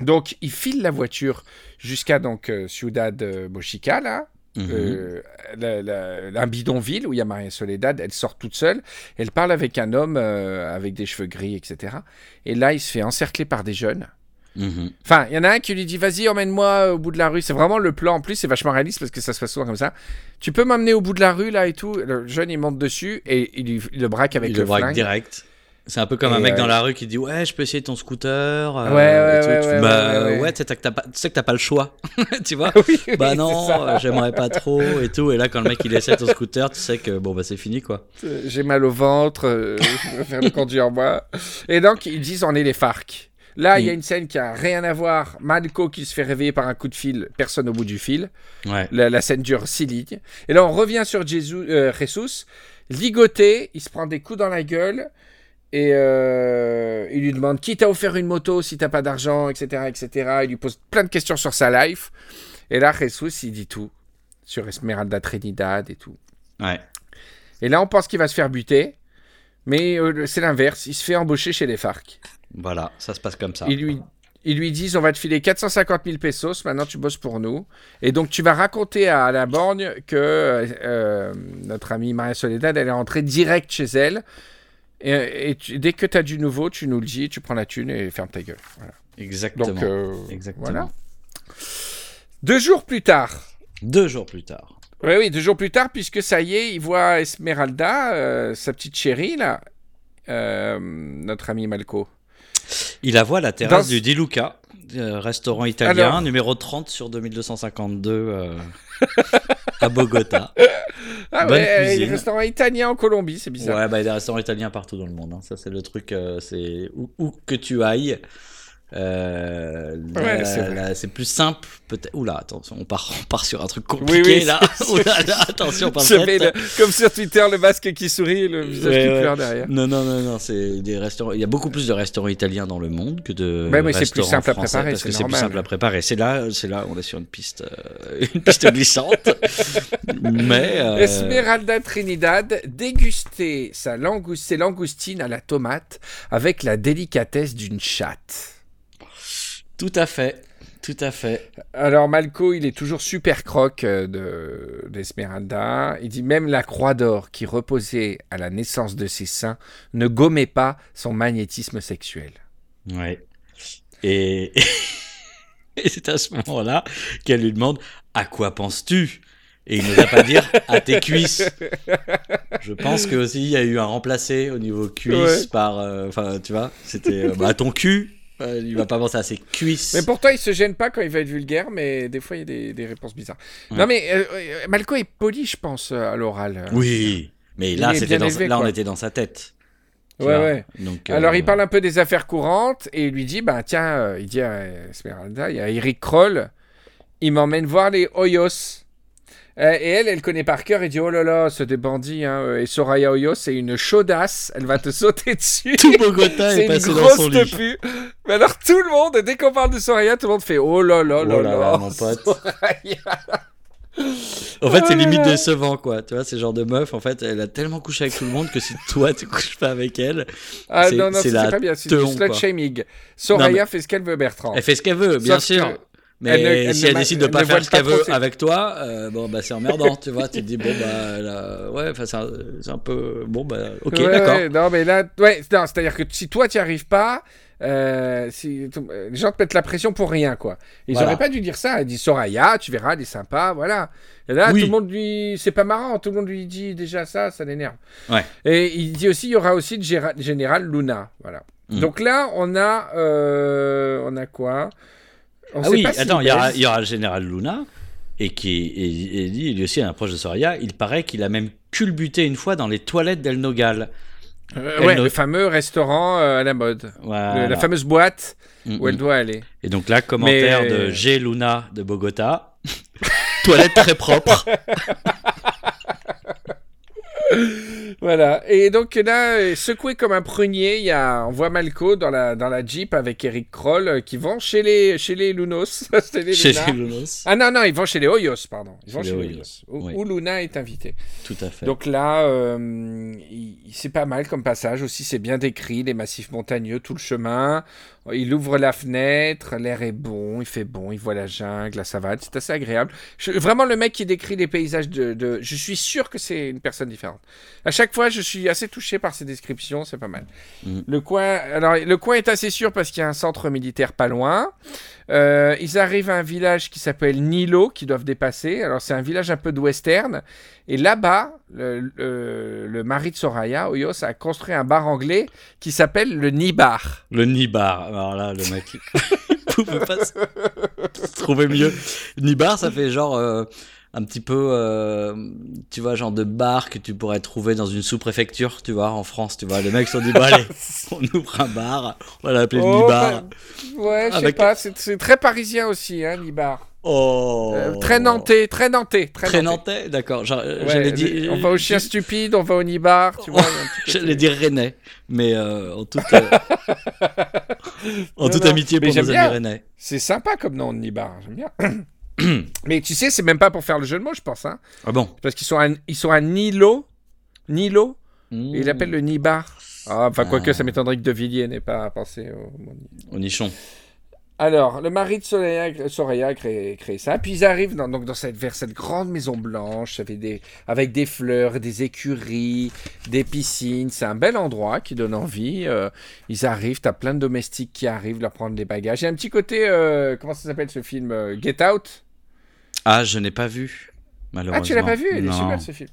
Donc, il file la voiture jusqu'à donc Ciudad Bochica, là. Mhm. Euh, la- la- un bidonville où il y a Maria Soledad, elle sort toute seule, elle parle avec un homme euh, avec des cheveux gris, etc. Et là, il se fait encercler par des jeunes. Mhm. Enfin, il y en a un qui lui dit Vas-y, emmène-moi au bout de la rue. C'est vraiment le plan en plus, c'est vachement réaliste parce que ça se passe souvent comme ça. Tu peux m'emmener au bout de la rue là et tout. Le jeune il monte dessus et il le braque avec il le, le braque flingue. direct. C'est un peu comme un mec euh, dans la rue qui dit ouais je peux essayer ton scooter. euh, Ouais, ouais, Tu ouais, bah ouais, tu sais que t'as pas, tu sais que t'as pas le choix, tu vois. oui, oui, bah non, euh, j'aimerais pas trop et tout. Et là quand le mec il essaie ton scooter, tu sais que bon bah c'est fini quoi. Euh, J'ai mal au ventre, euh, je vais faire le conduire moi. Et donc, ils disent on est les FARC. Là, il y a Mm. une scène qui a rien à voir. Malco qui se fait réveiller par un coup de fil, personne au bout du fil. La, la scène dure six lignes. Et là, on revient sur Jésus, euh, Jesus, ligoté, il se prend des coups dans la gueule. Et euh, il lui demande qui t'a offert une moto si t'as pas d'argent, etc., etc. Il lui pose plein de questions sur sa life. Et là, Jesus, il dit tout sur Esmeralda Trinidad et tout. Ouais. Et là, on pense qu'il va se faire buter. Mais euh, c'est l'inverse. Il se fait embaucher chez les FARC. Voilà, ça se passe comme ça. Ils lui, ils lui disent on va te filer 450 000 pesos, maintenant tu bosses pour nous. Et donc tu vas raconter à la borgne que euh, notre amie Maria Soledad, elle est rentrée direct chez elle. Et, et tu- dès que tu as du nouveau, tu nous le dis, tu prends la thune et ferme ta gueule. Voilà. Exactement. Donc euh, Exactement. voilà. Deux jours plus tard. Deux jours plus tard. Oui, oui, deux jours plus tard, puisque ça y est, il voit Esmeralda, euh, sa petite chérie, là, euh, notre ami Malco. Il la voit à la terrasse Dans- du Di Luca, euh, restaurant italien, Alors- numéro 30 sur 2252 euh, à Bogota. Ah Bonne ouais, cuisine. il restaurant italien en Colombie, c'est bizarre. Ouais, bah, il y a des restaurants italiens partout dans le monde. hein. Ça, c'est le truc. euh, c'est où, où que tu ailles. Euh, Ouais, c'est plus simple, peut-être. Oula, attention, on part, on part sur un truc compliqué oui, là. Oula, là, attention, pas le- comme sur Twitter, le masque qui sourit et le visage Ouais, qui ouais. pleure derrière. Non, non, non, non, c'est des restaurants. Il y a beaucoup plus de restaurants italiens dans le monde que de Ouais, mais c'est plus restaurants simple à préparer, parce que c'est plus simple à préparer. C'est là, c'est là, on est sur une piste, euh, une piste glissante. mais euh, Esmeralda Trinidad dégustait sa langou- ses langoustines à la tomate avec la délicatesse d'une chatte. Tout à fait, tout à fait. Alors Malco, il est toujours super croque euh, de d'Esmeralda. Il dit même la croix d'or qui reposait à la naissance de ses seins ne gommait pas son magnétisme sexuel. Ouais. Et, et c'est à ce moment-là qu'elle lui demande à quoi penses-tu? Et il n'osa pas dire à tes cuisses. Je pense que aussi il y a eu un remplacé au niveau cuisses Ouais. par, euh, enfin tu vois, c'était euh, bah, à ton cul. Euh, il va pas penser à ses cuisses. Mais pourtant, il se gêne pas quand il va être vulgaire, mais des fois, il y a des, des réponses bizarres. Ouais. Non, mais euh, euh, Malco est poli, je pense, euh, à l'oral. Oui, mais là c'était dans, élevé, là on était dans sa tête. Ouais, vois. ouais. Donc, Alors, il parle un peu des affaires courantes et il lui dit bah, tiens, il dit à Esmeralda, il y a Eric Kroll, il m'emmène voir les Hoyos. Euh, et elle, elle connaît par cœur et dit oh là là, c'est des bandits. Hein. euh, Et Soraya Hoyos, c'est une chaudasse, elle va te sauter dessus. Tout Bogota est une passé dans son lit. Mais alors tout le monde, dès qu'on parle de Soraya, tout le monde fait oh là là là Oh là là, là, mon pote. Soraya. En fait, Oh c'est limite là. décevant, quoi. Tu vois, c'est genre de meuf, en fait, elle a tellement couché avec tout le monde que si toi, tu couches pas avec elle, Ah C'est- non, non, c'est pas bien, c'est du slut shaming. Soraya Non, mais- fait ce qu'elle veut, Bertrand. elle fait ce qu'elle veut, bien Sauf sûr. Mais elle ne- elle si ne elle décide de elle pas ne faire ce qu'elle veut avec toi, euh, bon, bah, c'est emmerdant, tu vois. Tu te dis, bon, bah, ouais, enfin, c'est un, c'est un peu, bon, bah, ok, Ouais, d'accord. ouais, non, mais là, ouais, non, c'est-à-dire que si toi, tu n'y arrives pas, euh, si, euh, les gens te mettent la pression pour rien, quoi. Ils Voilà. auraient pas dû dire ça. Elle dit Soraya, tu verras, elle est sympa, voilà. Et là, Oui. tout le monde lui. C'est pas marrant, tout le monde lui dit déjà ça, ça l'énerve. Ouais. Et il dit aussi il y aura aussi le général Luna, voilà. Mm. Donc là, on a. euh, on a quoi? On Ah sait oui, pas attends, il y, aura, il y aura le général Luna, et qui et, et dit, lui aussi, un proche de Soria, il paraît qu'il a même culbuté une fois dans les toilettes d'El Nogal. Euh, ouais, le fameux restaurant euh, à la mode. Le- la fameuse boîte Mm, où elle mm. doit aller. Et donc là, commentaire Mais- de G. Luna de Bogota. Toilette très propre. Voilà. Et donc là, secoué comme un prunier, il y a, on voit Malco dans la, dans la Jeep avec Eric Kroll euh, qui vont chez les, chez les Lunos. Les Chez les Lunos. Ah non, non, ils vont chez les Hoyos, pardon. Ils vont Chez chez les les Hoyos. Où, oui. où Luna est invité. Tout à fait. Donc là, euh, c'est pas mal comme passage aussi. C'est bien décrit, les massifs montagneux, tout le chemin. Il ouvre la fenêtre, l'air est bon, il fait bon, il voit la jungle, la savane. C'est assez agréable. Je- vraiment, le mec qui décrit les paysages de, de- Je suis sûr que c'est une personne différente. À chaque fois, je suis assez touché par ces descriptions, c'est pas mal. Mhm. Le coin, alors le coin est assez sûr parce qu'il y a un centre militaire pas loin. Euh, ils arrivent à un village qui s'appelle Nilo, qu'ils doivent dépasser. Alors c'est un village un peu de western. Et là-bas, le, le- le mari de Soraya, Oyos, a construit un bar anglais qui s'appelle le Nibar. Le Nibar. Alors là, le mec, il pouvait pas se trouver mieux. Nibar, ça fait genre euh, un petit peu, euh, tu vois, genre de bar que tu pourrais trouver dans une sous-préfecture, tu vois, en France, tu vois. Les mecs se sont dit, bon, allez, on ouvre un bar, on va l'appeler le Oh, Nibar. bah, ouais, je sais Avec- pas, c'est très parisien aussi, hein, Nibar. Oh. Euh, très nantais, très nantais, très, Très nantais. nantais, d'accord. Euh, Ouais, on va au chien stupide, on va au Nibar, tu vois. J'allais dire Rennais, mais euh, en toute, euh, en Non, toute non, amitié mais pour nos bien. amis Rennais. C'est sympa comme nom, Nibar, j'aime bien. Mais tu sais, c'est même pas pour faire le jeu de mots, je pense. Hein. Ah bon? Parce qu'ils sont à, ils sont à Nilo. Nilo? Mmh. Et ils l'appellent le Nibar. Ah, enfin, quoique, Ah. ça m'étonnerait que De Villiers n'ait pas pensé au Au nichon. Alors, le mari de Soraya, Soraya a créé, créé ça. Puis ils arrivent dans, donc dans cette, vers cette grande maison blanche avec des, avec des fleurs, des écuries, des piscines. C'est un bel endroit qui donne envie. Euh, ils arrivent, t'as plein de domestiques qui arrivent leur prendre des bagages. Il y a un petit côté, euh, comment ça s'appelle ce film euh, Get Out? Ah, je n'ai pas vu, Ah, malheureusement. tu l'as pas vu? Il est super ce film.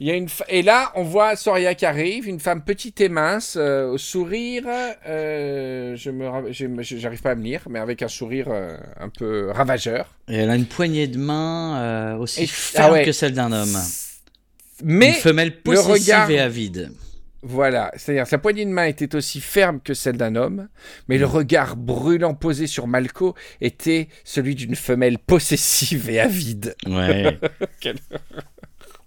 Il y a une fa- Et là, on voit Soria qui arrive, une femme petite et mince, euh, au sourire. euh, je me, j'arrive pas à me lire, mais avec un sourire euh, un peu ravageur. Et elle a une poignée de main aussi Et- ferme ah ouais. que celle d'un homme. Mais une femelle le possessive regard- et avide. Voilà, c'est-à-dire sa poignée de main était aussi ferme que celle d'un homme, mais Mm. le regard brûlant posé sur Malco était celui d'une femelle possessive et avide. Ouais. Quelle-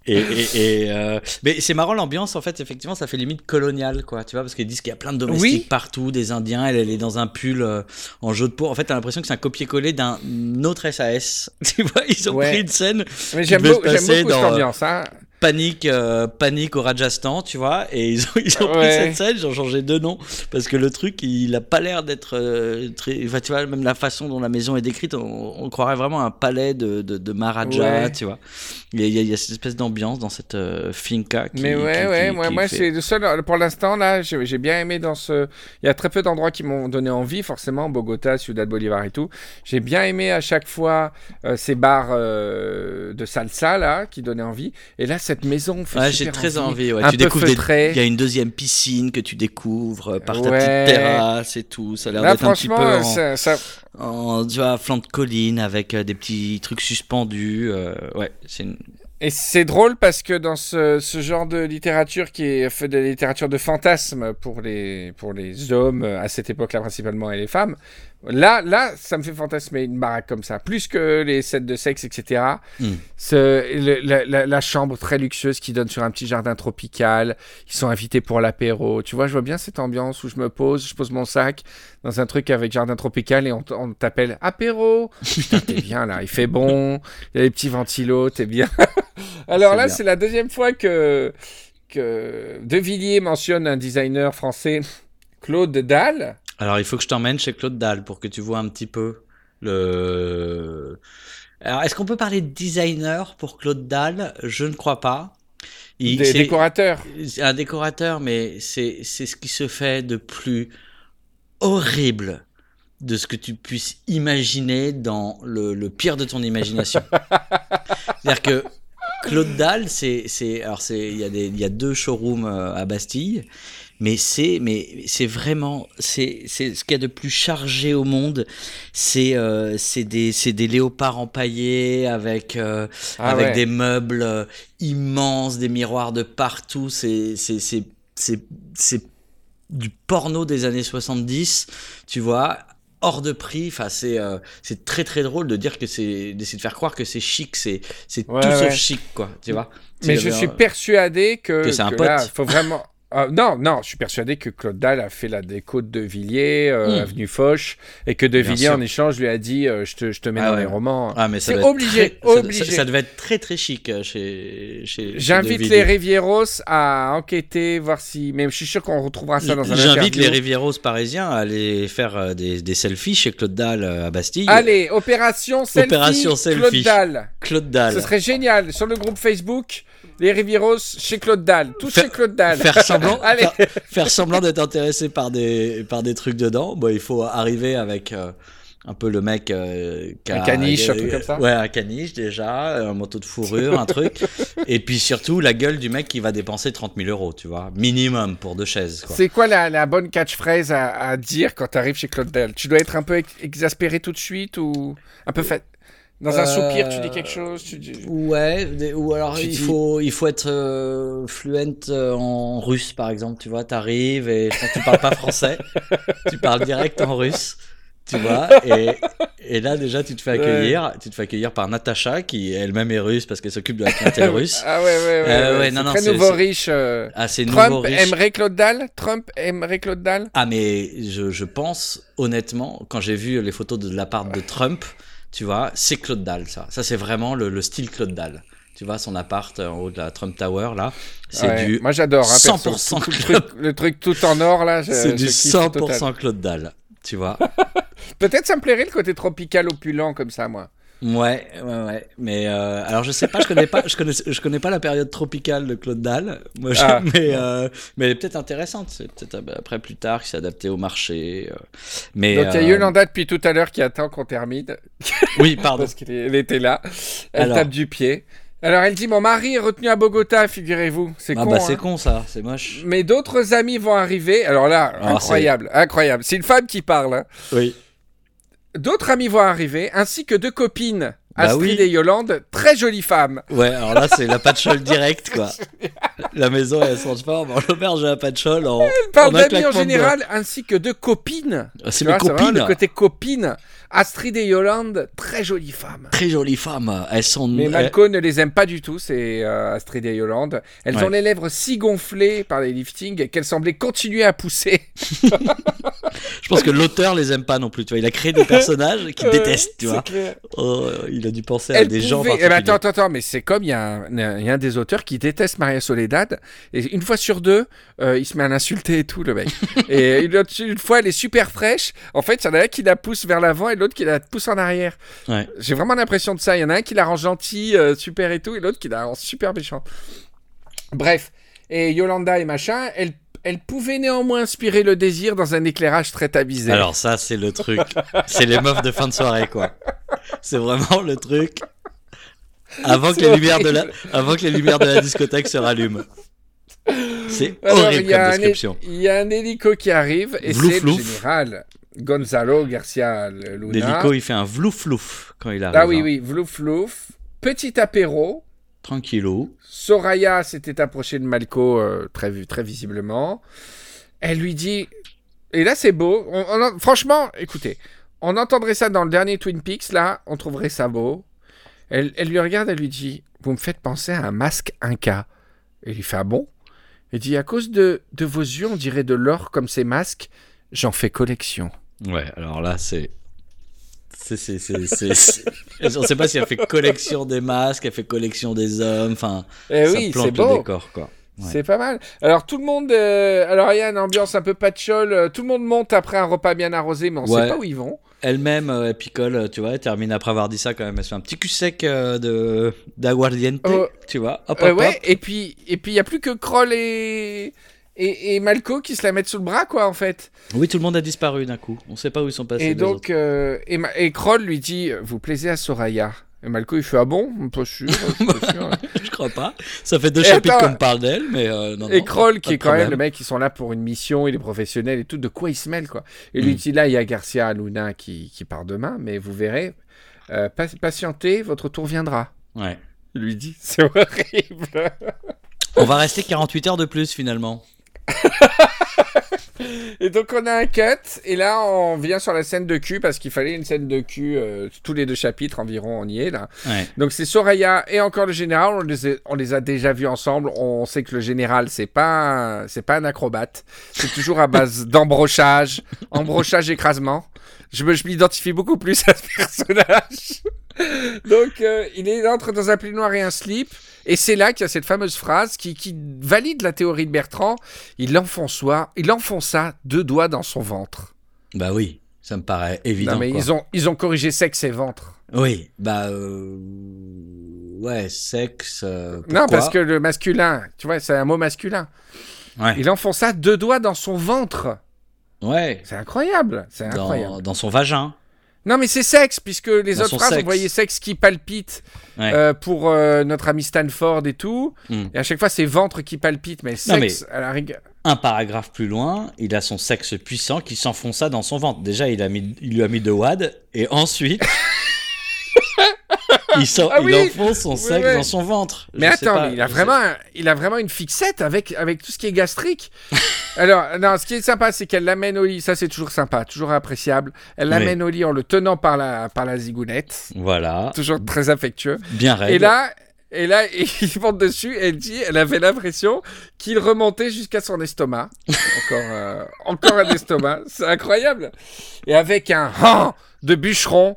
Et, et- et, euh, mais c'est marrant l'ambiance en fait effectivement ça fait limite colonial quoi tu vois parce qu'ils disent qu'il y a plein de domestiques Oui. partout des indiens elle, elle est dans un pull euh, en jeu de peau en fait t'as l'impression que c'est un copier-coller d'un autre SAS tu vois ils ont Ouais. pris une scène Mais j'aime beau- beaucoup dans, ambiance. Hein. Panique euh, panique au Rajasthan tu vois et ils ont, ils ont pris cette scène ils ont changé de nom parce que le truc il a pas l'air d'être euh, très enfin, tu vois même la façon dont la maison est décrite on, on croirait vraiment un palais de, de, de Maharaja Ouais. tu vois il y, a, il y cette espèce d'ambiance dans cette euh, finca qui, Mais ouais, qui- ouais, moi, moi c'est le seul. Pour l'instant, là, j'ai bien aimé dans ce. Il y a très peu d'endroits qui m'ont donné envie, forcément, Bogota, Ciudad Bolivar et tout. J'ai bien aimé à chaque fois ces bars de salsa, là, qui donnaient envie. Et là, cette maison fait Ouais, j'ai très envie. ouais. Un Tu peu découvres des-. Il y a une deuxième piscine que tu découvres euh, par ta Ouais. petite terrasse et tout. Ça a l'air d'être un petit peu en, ça, ça- en, tu vois, flanc de colline avec euh, des petits trucs suspendus. euh, ouais, c'est une... Et c'est drôle parce que dans ce, ce genre de littérature qui est fait de la littérature de fantasme pour les, pour les hommes à cette époque-là principalement et les femmes, là, là, ça me fait fantasmer une baraque comme ça. Plus que les sets de sexe, etc. Mm. Ce- le- la, la- la chambre très luxueuse qui donne sur un petit jardin tropical. Ils sont invités pour l'apéro. Tu vois, je vois bien cette ambiance où je me pose, je pose mon sac dans un truc avec jardin tropical et on, t'appelle apéro. Putain, t'es bien là, il fait bon, il y a des petits ventilos, t'es bien. Alors là, c'est la deuxième fois que, que De Villiers mentionne un designer français, Claude Dalle. Alors, il faut que je t'emmène chez Claude Dalle pour que tu vois un petit peu le. Alors, est-ce qu'on peut parler de designer pour Claude Dalle? Je ne crois pas. Il- des décorateurs. Un décorateur, mais c'est c'est ce qui se fait de plus horrible de ce que tu puisses imaginer dans le, le pire de ton imagination. C'est-à-dire que Claude Dalle, c'est c'est alors c'est il y a des il y a deux showrooms euh, à Bastille, mais c'est mais c'est vraiment c'est c'est ce qu'il y a de plus chargé au monde. C'est euh, c'est des c'est des léopards empaillés avec euh, Ah avec ouais. des meubles euh, immenses, des miroirs de partout. C'est c'est c'est c'est c'est du porno des années 70, tu vois, hors de prix. Enfin, c'est euh, c'est très très drôle de dire que c'est d'essayer de faire croire que c'est chic. C'est c'est Ouais, tout ouais. sauf chic, quoi. Tu vois. Mais je suis persuadé que, que c'est un là, pote. faut vraiment. Ah, non, non, je suis persuadé que Claude Dalle a fait la déco de Villiers, euh, Hmm. avenue Foch, et que De Bien Villiers, sûr. en échange, lui a dit euh, je, te, je te mets Ah dans ouais. les romans. Ah, mais ça C'est obligé, très- obligé. Ça, ça devait être très très chic euh, chez. chez J'invite De les. Rivieros à enquêter, voir si. Mais je suis sûr qu'on retrouvera ça dans un J'invite les Rivieros parisiens à aller faire des, des selfies chez Claude Dalle à Bastille. Allez, opération selfie. Opération Claude. Dalle. Claude Dalle. Ce serait génial. Sur le groupe Facebook, les Rivieros chez Claude Dalle. Tout Faire- chez Claude Dalle. Faire semblant, Allez. faire, faire semblant d'être intéressé par des, par des trucs dedans. Bon, il faut arriver avec euh, un peu le mec euh, qui a- Un caniche, un truc comme ça Ouais, un caniche déjà, un manteau de fourrure, un truc. Et puis surtout la gueule du mec qui va dépenser 30 000 euros, tu vois, minimum pour deux chaises. C'est quoi la, la bonne catchphrase à, à dire quand tu arrives chez Claude Dalle? Tu dois être un peu ex- exaspéré tout de suite ou un peu fait. Dans un Euh, soupir, tu dis quelque chose tu dis... Ouais, ou alors il dis- faut, il faut être euh, fluent euh, en russe par exemple, tu vois, t'arrives et que tu parles pas français, tu parles direct en russe, tu vois, et, et là déjà tu te fais accueillir, tu te fais accueillir par Natacha qui elle-même est russe parce qu'elle s'occupe de la clientèle russe. Ah ouais, ouais, ouais. Euh, ouais, non, très nouveau riche. euh. Ah, c'est nouveau Trump riche. aimerait Claude Dalle? Trump aimerait Claude Dalle? Ah mais je, je pense honnêtement quand j'ai vu les photos de l'appart de Trump, tu vois, c'est Claude Dalle ça. Ça c'est vraiment le, le style Claude Dalle. Tu vois son appart en haut de la Trump Tower là, c'est Ouais, du Moi j'adore. hein, perso. 100% Tout le, truc, le truc tout en or là. C'est du kiffe total. 100% Claude Dalle, tu vois. Peut-être ça me plairait le côté tropical opulent comme ça, moi. Ouais, ouais, ouais. Mais euh, alors je sais pas, je connais pas, je connais, je connais pas la période tropicale de Claude. Moi, je- Ah. mais euh, mais elle est peut-être intéressante. C'est peut-être après plus tard qui s'est adapté au marché. euh. Mais Donc il y a Yolanda depuis tout à l'heure qui attend qu'on termine. Oui, pardon. Parce qu'elle était là. Elle Alors. tape du pied. Alors elle dit Mon mari est retenu à Bogota, figurez-vous. C'est Ah con. bah hein. c'est con ça, c'est moche. Mais d'autres amis vont arriver. Alors là, Ah, incroyable, incroyable. C'est une femme qui parle. hein. Oui. D'autres amis vont arriver, ainsi que deux copines, Bah Astrid oui. et Yolande, très jolies femmes. Ouais, alors là, c'est la patchole direct, quoi. La maison, elle se transforme en l'auberge à la patchole en. Elle parle d'amis en de général, ainsi que deux copines. doigts. C'est mes vois, le côté copine. Astrid et Yolande, très jolies femmes. Très jolies femmes. Elles sont. Mais Malco ne les aime pas du tout, c'est euh, Astrid et Yolande. Elles Ouais. ont les lèvres si gonflées par les liftings qu'elles semblaient continuer à pousser. Je pense que l'auteur les aime pas non plus. Tu vois, il a créé des personnages qui Euh, détestent, tu vois. Oh, il a dû penser à Elle des gens pouvait-. Eh ben, attends, attends, attends, mais c'est comme il y, a un- il y a un des auteurs qui déteste Maria Soledad, et une fois sur deux, euh, il se met à l'insulter et tout, le mec. et une, fois, elle est super fraîche. En fait, il y en a un qui la pousse vers l'avant et l'autre qui la pousse en arrière. Ouais. J'ai vraiment l'impression de ça. Il y en a un qui la rend gentille, euh, super et tout, et l'autre qui la rend super méchante. Bref, et Yolanda et machin, elle, elle pouvait néanmoins inspirer le désir dans un éclairage très tamisé. Alors, ça, c'est le truc. c'est les meufs de fin de soirée, quoi. C'est vraiment le truc. Avant que, les lumières de la, avant que les lumières de la discothèque se rallument. C'est horrible il y a comme description. Il y a un hélico qui arrive et c'est le général Gonzalo Garcia Luna. L'hélico, il fait un vlouf flouf quand il arrive. Ah oui, hein. oui, vlouf vlouf. Petit apéro. Tranquillou. Soraya s'était approchée de Malco euh, très, très visiblement. Elle lui dit... Et là, c'est beau. On- on en- Franchement, écoutez, on entendrait ça dans le dernier Twin Peaks, là, on trouverait ça beau. Elle, elle lui regarde, elle lui dit, vous me faites penser à un masque Inca. Et il fait, ah bon? Il dit, à cause de, de vos yeux, on dirait de l'or comme ces masques, j'en fais collection. Ouais, alors là, c'est. C'est, On sait pas si elle fait collection des masques, elle fait collection des hommes, enfin. Eh ça oui, plante le beau. décor, quoi. Ouais. C'est pas mal. Alors tout le monde, euh, alors il y a une ambiance un peu patchole. euh, Tout le monde monte après un repas bien arrosé, mais on Ouais. sait pas où ils vont. Elle-même, euh, elle picole, tu vois, elle termine après avoir dit ça quand même. Elle se fait un petit cul sec euh, de, d'aguardiente, Oh. tu vois. Hop, Euh, hop, ouais. hop. Et puis, et puis il y a plus que Kroll et... et et Malco qui se la mettent sous le bras, quoi, en fait. Oui, tout le monde a disparu d'un coup. On sait pas où ils sont passés. et donc, euh, et, et Kroll lui dit, vous plaisez à Soraya? Et Malco il fait ah bon, pas sûr. pas sûr. je crois pas. Ça fait deux Et chapitres qu'on me parle d'elle, mais euh, non, Et non, Kroll, pas qui est quand même le mec, ils sont là pour une mission, il est professionnel et tout, de quoi il se mêle, quoi. Et Mm. lui dit, là, il y a Garcia Luna qui, qui part demain, mais vous verrez, euh, pa- patientez, votre tour viendra. Ouais. Il lui dit, c'est horrible. On va rester 48 heures de plus finalement. Et donc on a un cut, et là on vient sur la scène de cul, parce qu'il fallait une scène de cul, euh, tous les deux chapitres environ, on y est là. Ouais. Donc c'est Soraya et encore le général, on les, a, on les a déjà vus ensemble, on sait que le général c'est pas, un- c'est pas un acrobate, c'est toujours à base d'embrochage, embrochage, écrasement. Je me- je m'identifie beaucoup plus à ce personnage. Donc euh, il est- entre dans un noir et un slip. Et c'est là qu'il y a cette fameuse phrase qui, qui valide la théorie de Bertrand. Il enfonça, il enfonça deux doigts dans son ventre. Bah oui, ça me paraît évident. non mais quoi. ils ont, ils ont corrigé sexe et ventre. Oui, bah euh... ouais, sexe. euh, non parce que le masculin, tu vois, c'est un mot masculin. Ouais. Il enfonça deux doigts dans son ventre. Ouais. C'est incroyable, c'est incroyable. Dans, dans son vagin. Non mais c'est sexe puisque les Dans autres phrases on sexe. voyait sexe qui palpite Ouais. euh, pour euh, notre ami Stanford et tout. Mm. Et à chaque fois c'est ventre qui palpite mais Non, mais- sexe à la rigueur. Un paragraphe plus loin, il a son sexe puissant qui s'enfonça dans son ventre. Déjà, il, a mis, il lui a mis de wad, et ensuite, il, sort, Ah il oui enfonce son ouais. dans son ventre. Mais Je attends, pas, mais il a vraiment, un- il a vraiment une fixette avec, avec tout ce qui est gastrique. Alors, non, ce qui est sympa, c'est qu'elle l'amène au lit. Ça, c'est toujours sympa, toujours appréciable. Elle l'amène au lit en le tenant par la, par la zigounette. Voilà, Toujours très affectueux. bien raide. Et là, et là, il monte dessus. Et elle dit, elle avait l'impression qu'il remontait jusqu'à son estomac. Encore, euh, encore un estomac. C'est incroyable. Et avec un han de bûcheron,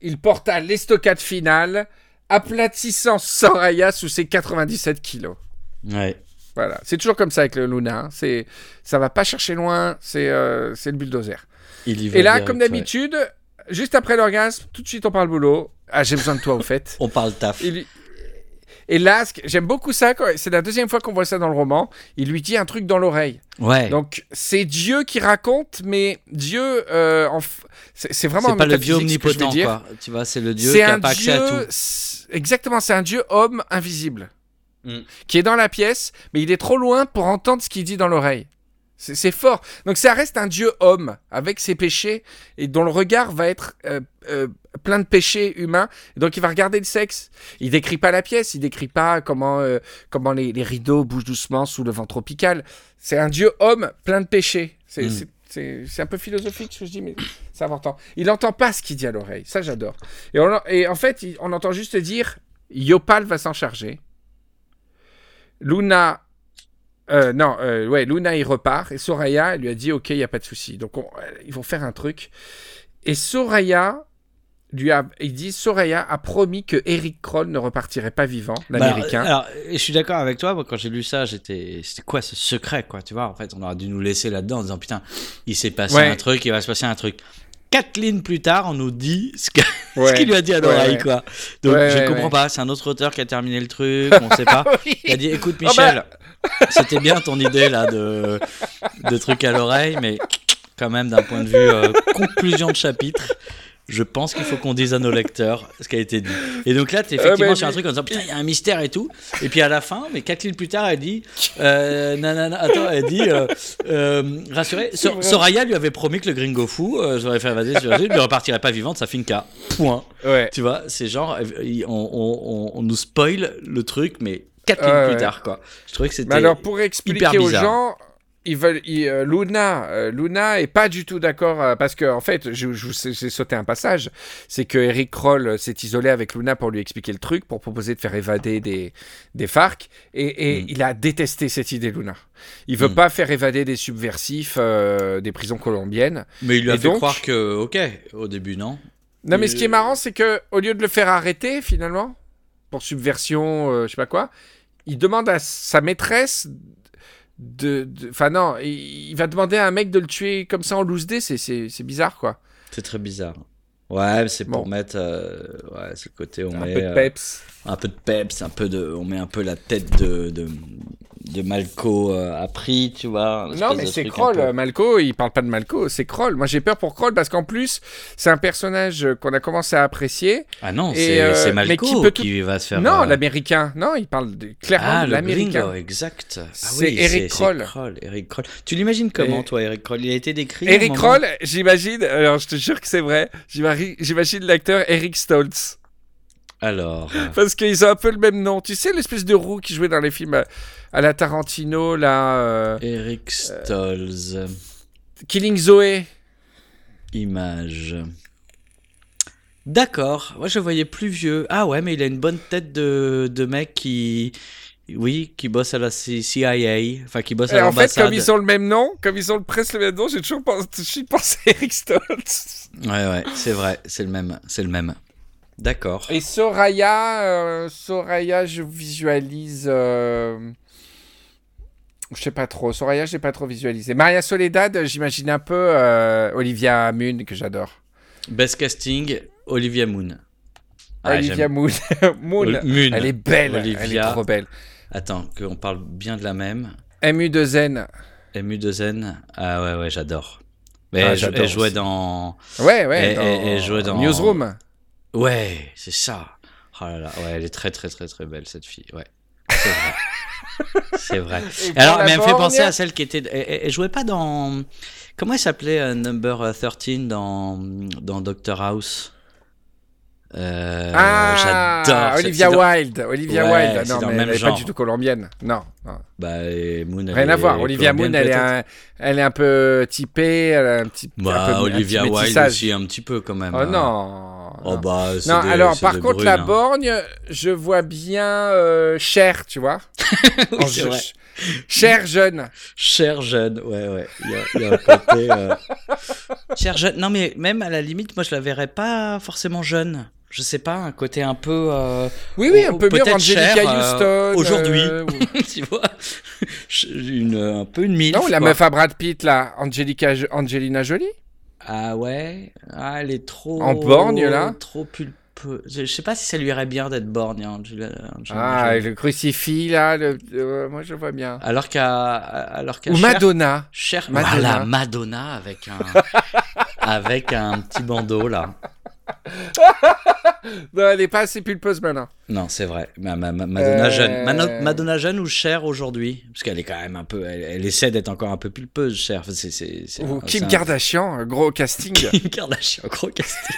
il porta l'estocade finale, aplatissant Soraya sous ses 97 kilos. Ouais. Voilà, c'est toujours comme ça avec le Luna. hein. C'est, ça va pas chercher loin. C'est, euh, c'est le bulldozer. Il y va Et là, direct, comme ouais. d'habitude, juste après l'orgasme, tout de suite on parle boulot. Ah, j'ai besoin de toi au fait. On parle taf. Et que- j'aime beaucoup ça. C'est la deuxième fois qu'on voit ça dans le roman. Il lui dit un truc dans l'oreille. Ouais. Donc c'est Dieu qui raconte, mais Dieu, euh, f- c'est, vraiment c'est pas le dieu omnipotent, quoi. Tu vois, c'est le dieu qui a un pas accès à tout. exactement, c'est un dieu homme invisible Mm. qui est dans la pièce, mais il est trop loin pour entendre ce qu'il dit dans l'oreille. C'est c'est fort. Donc ça reste un dieu homme avec ses péchés et dont le regard va être euh, euh, plein de péchés humains. Et donc il va regarder le sexe. Il décrit pas la pièce, il décrit pas comment euh, comment les, les rideaux bougent doucement sous le vent tropical. C'est un dieu homme plein de péchés. C'est Mm. c'est- c'est- c'est un peu philosophique ce que je dis, mais c'est important. Il n'entend pas ce qu'il dit à l'oreille. Ça j'adore. Et, et en fait, on entend juste dire Yopal va s'en charger. Luna. Euh, non, euh, ouais, Luna il repart et Soraya elle lui a dit ok, il y a pas de souci. Donc on- euh, ils vont faire un truc. Et Soraya lui a, il dit Soraya a promis que Eric Kroll ne repartirait pas vivant, Bah, l'américain. alors, je suis d'accord avec toi. Moi, quand j'ai lu ça, j'étais, c'était quoi ce secret, quoi Tu vois, en fait, on aurait dû nous laisser là-dedans en disant putain, il s'est passé Ouais. un truc, il va se passer un truc. Quatre lignes plus tard, on nous dit ce Ouais. qu'il lui a dit à l'oreille, ouais. quoi. Donc, Ouais, je comprends pas. C'est un autre auteur qui a terminé le truc. On sait pas. Oui. Il a dit écoute, Oh, Michel, c'était bien ton idée là de, de truc à l'oreille, mais quand même, d'un point de vue euh, conclusion de chapitre. Je pense qu'il faut qu'on dise à nos lecteurs ce qui a été dit. Et donc là, tu es effectivement sur un truc en disant putain, il y a un mystère et tout. Et puis à la fin, mais quatre lignes plus tard, elle dit euh, nanana, attends, elle dit euh, rassurez, Sor-. Soraya lui avait promis que le gringo fou, j'aurais fait évader sur il ne repartirait pas vivant de sa finca. Point. Ouais. Tu vois, c'est genre, on, on- on- on nous spoil le truc, mais quatre Ouais, lignes ouais. plus tard, quoi. Je trouvais que c'était. Alors pour expliquer hyper aux gens, ils veulent, ils, euh, Luna, euh, Luna est pas du tout d'accord euh, parce que en fait, je, je j'ai sauté un passage, c'est que Eric Kroll euh, s'est isolé avec Luna pour lui expliquer le truc, pour proposer de faire évader des des FARC, et, et Mm. il a détesté cette idée, Luna. Il veut Mm. pas faire évader des subversifs des prisons colombiennes. Mais il lui a Et fait donc- croire que, ok, au début, non? Non, mais ce qui est marrant, c'est que au lieu de le faire arrêter finalement pour subversion, je sais pas quoi, il demande à sa maîtresse de, enfin non, il, il va demander à un mec de le tuer comme ça en loose dé, c'est bizarre quoi. C'est très bizarre. Ouais, c'est pour Bon. mettre. euh, ouais, c'est le côté, on un met. peu de euh, peps. un peu de peps, un peu de, on met un peu la tête de, de, de Malco euh, prix, tu vois. Non, mais c'est Kroll. peu- euh, Malco, il parle pas de Malco, c'est Kroll. Moi, j'ai peur pour Kroll parce qu'en plus, c'est un personnage qu'on a commencé à apprécier. Ah non, c'est euh, Malco qui qui, peut tout- va se faire. non, euh, l'américain. Non, il parle de- clairement Ah, de l'américain. exact. Ah C'est oui, Eric Kroll. Kroll, Eric Kroll. Tu l'imagines comment, Et- toi, Eric Kroll? Il a été décrit. Eric Kroll, j'imagine, alors je te jure que c'est vrai, j'imagine l'acteur Eric Stoltz. Alors. Parce qu'ils ont un peu le même nom. Tu sais, l'espèce de roux qui jouait dans les films à, la Tarantino, là. euh, Eric Stolz. Killing Zoé. Image. D'accord. Moi, je voyais plus vieux. Ah ouais, mais il a une bonne tête de, de mec qui. Oui, qui bosse à la CIA. Enfin, qui bosse à Et en fait, l'ambassade. comme ils ont le même nom, comme ils ont le presque le même nom, j'ai toujours pensé, à Eric Stoltz. Ouais, ouais, c'est vrai. C'est le même. C'est le même. D'accord. Et Soraya, euh, Soraya, je visualise. euh, Je sais pas trop. Soraya, j'ai pas trop visualisé. Maria Soledad, j'imagine un peu euh, Olivia Munn, que j'adore. Best casting, Olivia Moon. Ah, Olivia. Moon. Moon. Moon. Elle est belle. Elle Olivia. est trop belle. Attends, qu'on parle bien de la même. MU de Zen. MU de Zen. Ah ouais, ouais, j'adore. Mais Ah, elle, elle jouait dans. Ouais, ouais. Elle- dans elle- elle jouait dans- Newsroom. Ouais, c'est ça. Oh là là, ouais, elle est très très très très belle cette fille. Ouais, c'est vrai. c'est vrai. Alors, mais elle me fait penser à celle qui était. Elle, jouait pas dans. Comment elle s'appelait euh, Number 13 dans, dans Doctor House? Euh, Ah, J'adore. Olivia dans- Wilde. Olivia Ouais, Wilde. Non, mais elle est pas du tout colombienne. Non. non. Bah, Moon, elle Rien à voir. Olivia Moon, elle est, un, elle est un peu typée. Elle a un petit, un Bah, peu, Olivia Wilde aussi, un petit peu quand même. Oh hein. non. Oh non. bah, c'est Non, des- alors par contre, la hein. borgne, je vois bien euh, Cher, tu vois. Oui, En c'est je- vrai. Cher jeune. Cher jeune, ouais, ouais. Il y a, il y a un côté. euh, Cher jeune. Non, mais même à la limite, moi, je la verrais pas forcément jeune. Je sais pas, un côté un peu. euh, Oui, oui, Ou- un peu mieux Angelica Cher, euh, Houston. aujourd'hui. euh, ou- tu vois une, Un peu une mille. non, la meuf à Brad Pitt, là, Angelica, Angelina Jolie. Ah ouais? Ah, elle est trop. En borgne, là? Trop pulpeuse. Je, je sais pas si ça lui irait bien d'être borgne, hein, Angela- Angelina Ah, Jolie. le crucifix, là, le- euh, moi je vois bien. Alors qu'à. Alors qu'à Ou Cher- Madonna. Cher, Madonna. voilà, Madonna avec un, avec un petit bandeau là. Non, elle est pas assez pulpeuse maintenant. Non, c'est vrai. Ma- ma- ma- Madonna Euh, jeune. Mano- Madonna jeune ou Cher aujourd'hui? Parce qu'elle est quand même un peu. Elle, elle essaie d'être encore un peu pulpeuse, Cher. C'est, c'est, c'est, Ou Kim un- Kardashian, gros casting. Kim Kardashian, gros casting.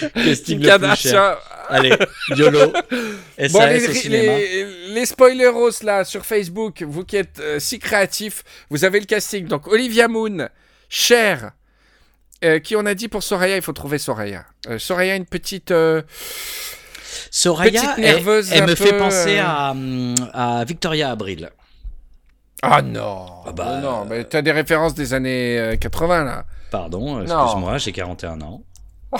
casting Kim le plus cher. Kardashian. Allez, YOLO. SAS Bon, au les, cinéma. les, les spoileros là sur Facebook, vous qui êtes euh, si créatifs, vous avez le casting. Donc Olivia Moon, Cher, euh, qui on a dit pour Soraya, il faut trouver Soraya. Euh, Soraya, une petite. euh, Soraya, petite nerveuse elle me peu, fait penser à, à Victoria Abril. Ah non Ah bah, Non, mais t'as des références des années euh, 80 là. Pardon, excuse-moi, j'ai 41 ans.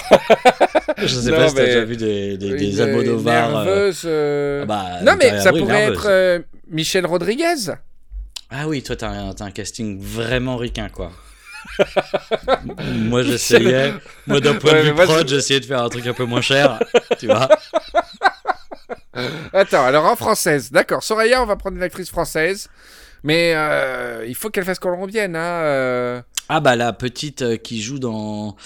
Je sais Non, pas si t'as déjà vu des, des, des Une, Almodovar. euh, nerveuse. ah bah, non, mais ça Abril, pourrait nerveuse. être euh, Michel Rodriguez. Ah oui, toi, t'as un, un casting vraiment ricain, quoi. Moi, j'essayais. Moi, d'un point Ouais, de vue moi, prod, je- j'essayais de faire un truc un peu moins cher. tu vois Attends, alors en française, d'accord. Soraya, on va prendre une actrice française. Mais euh, il faut qu'elle fasse colombienne. Hein, euh. Ah, bah, la petite euh, qui joue dans.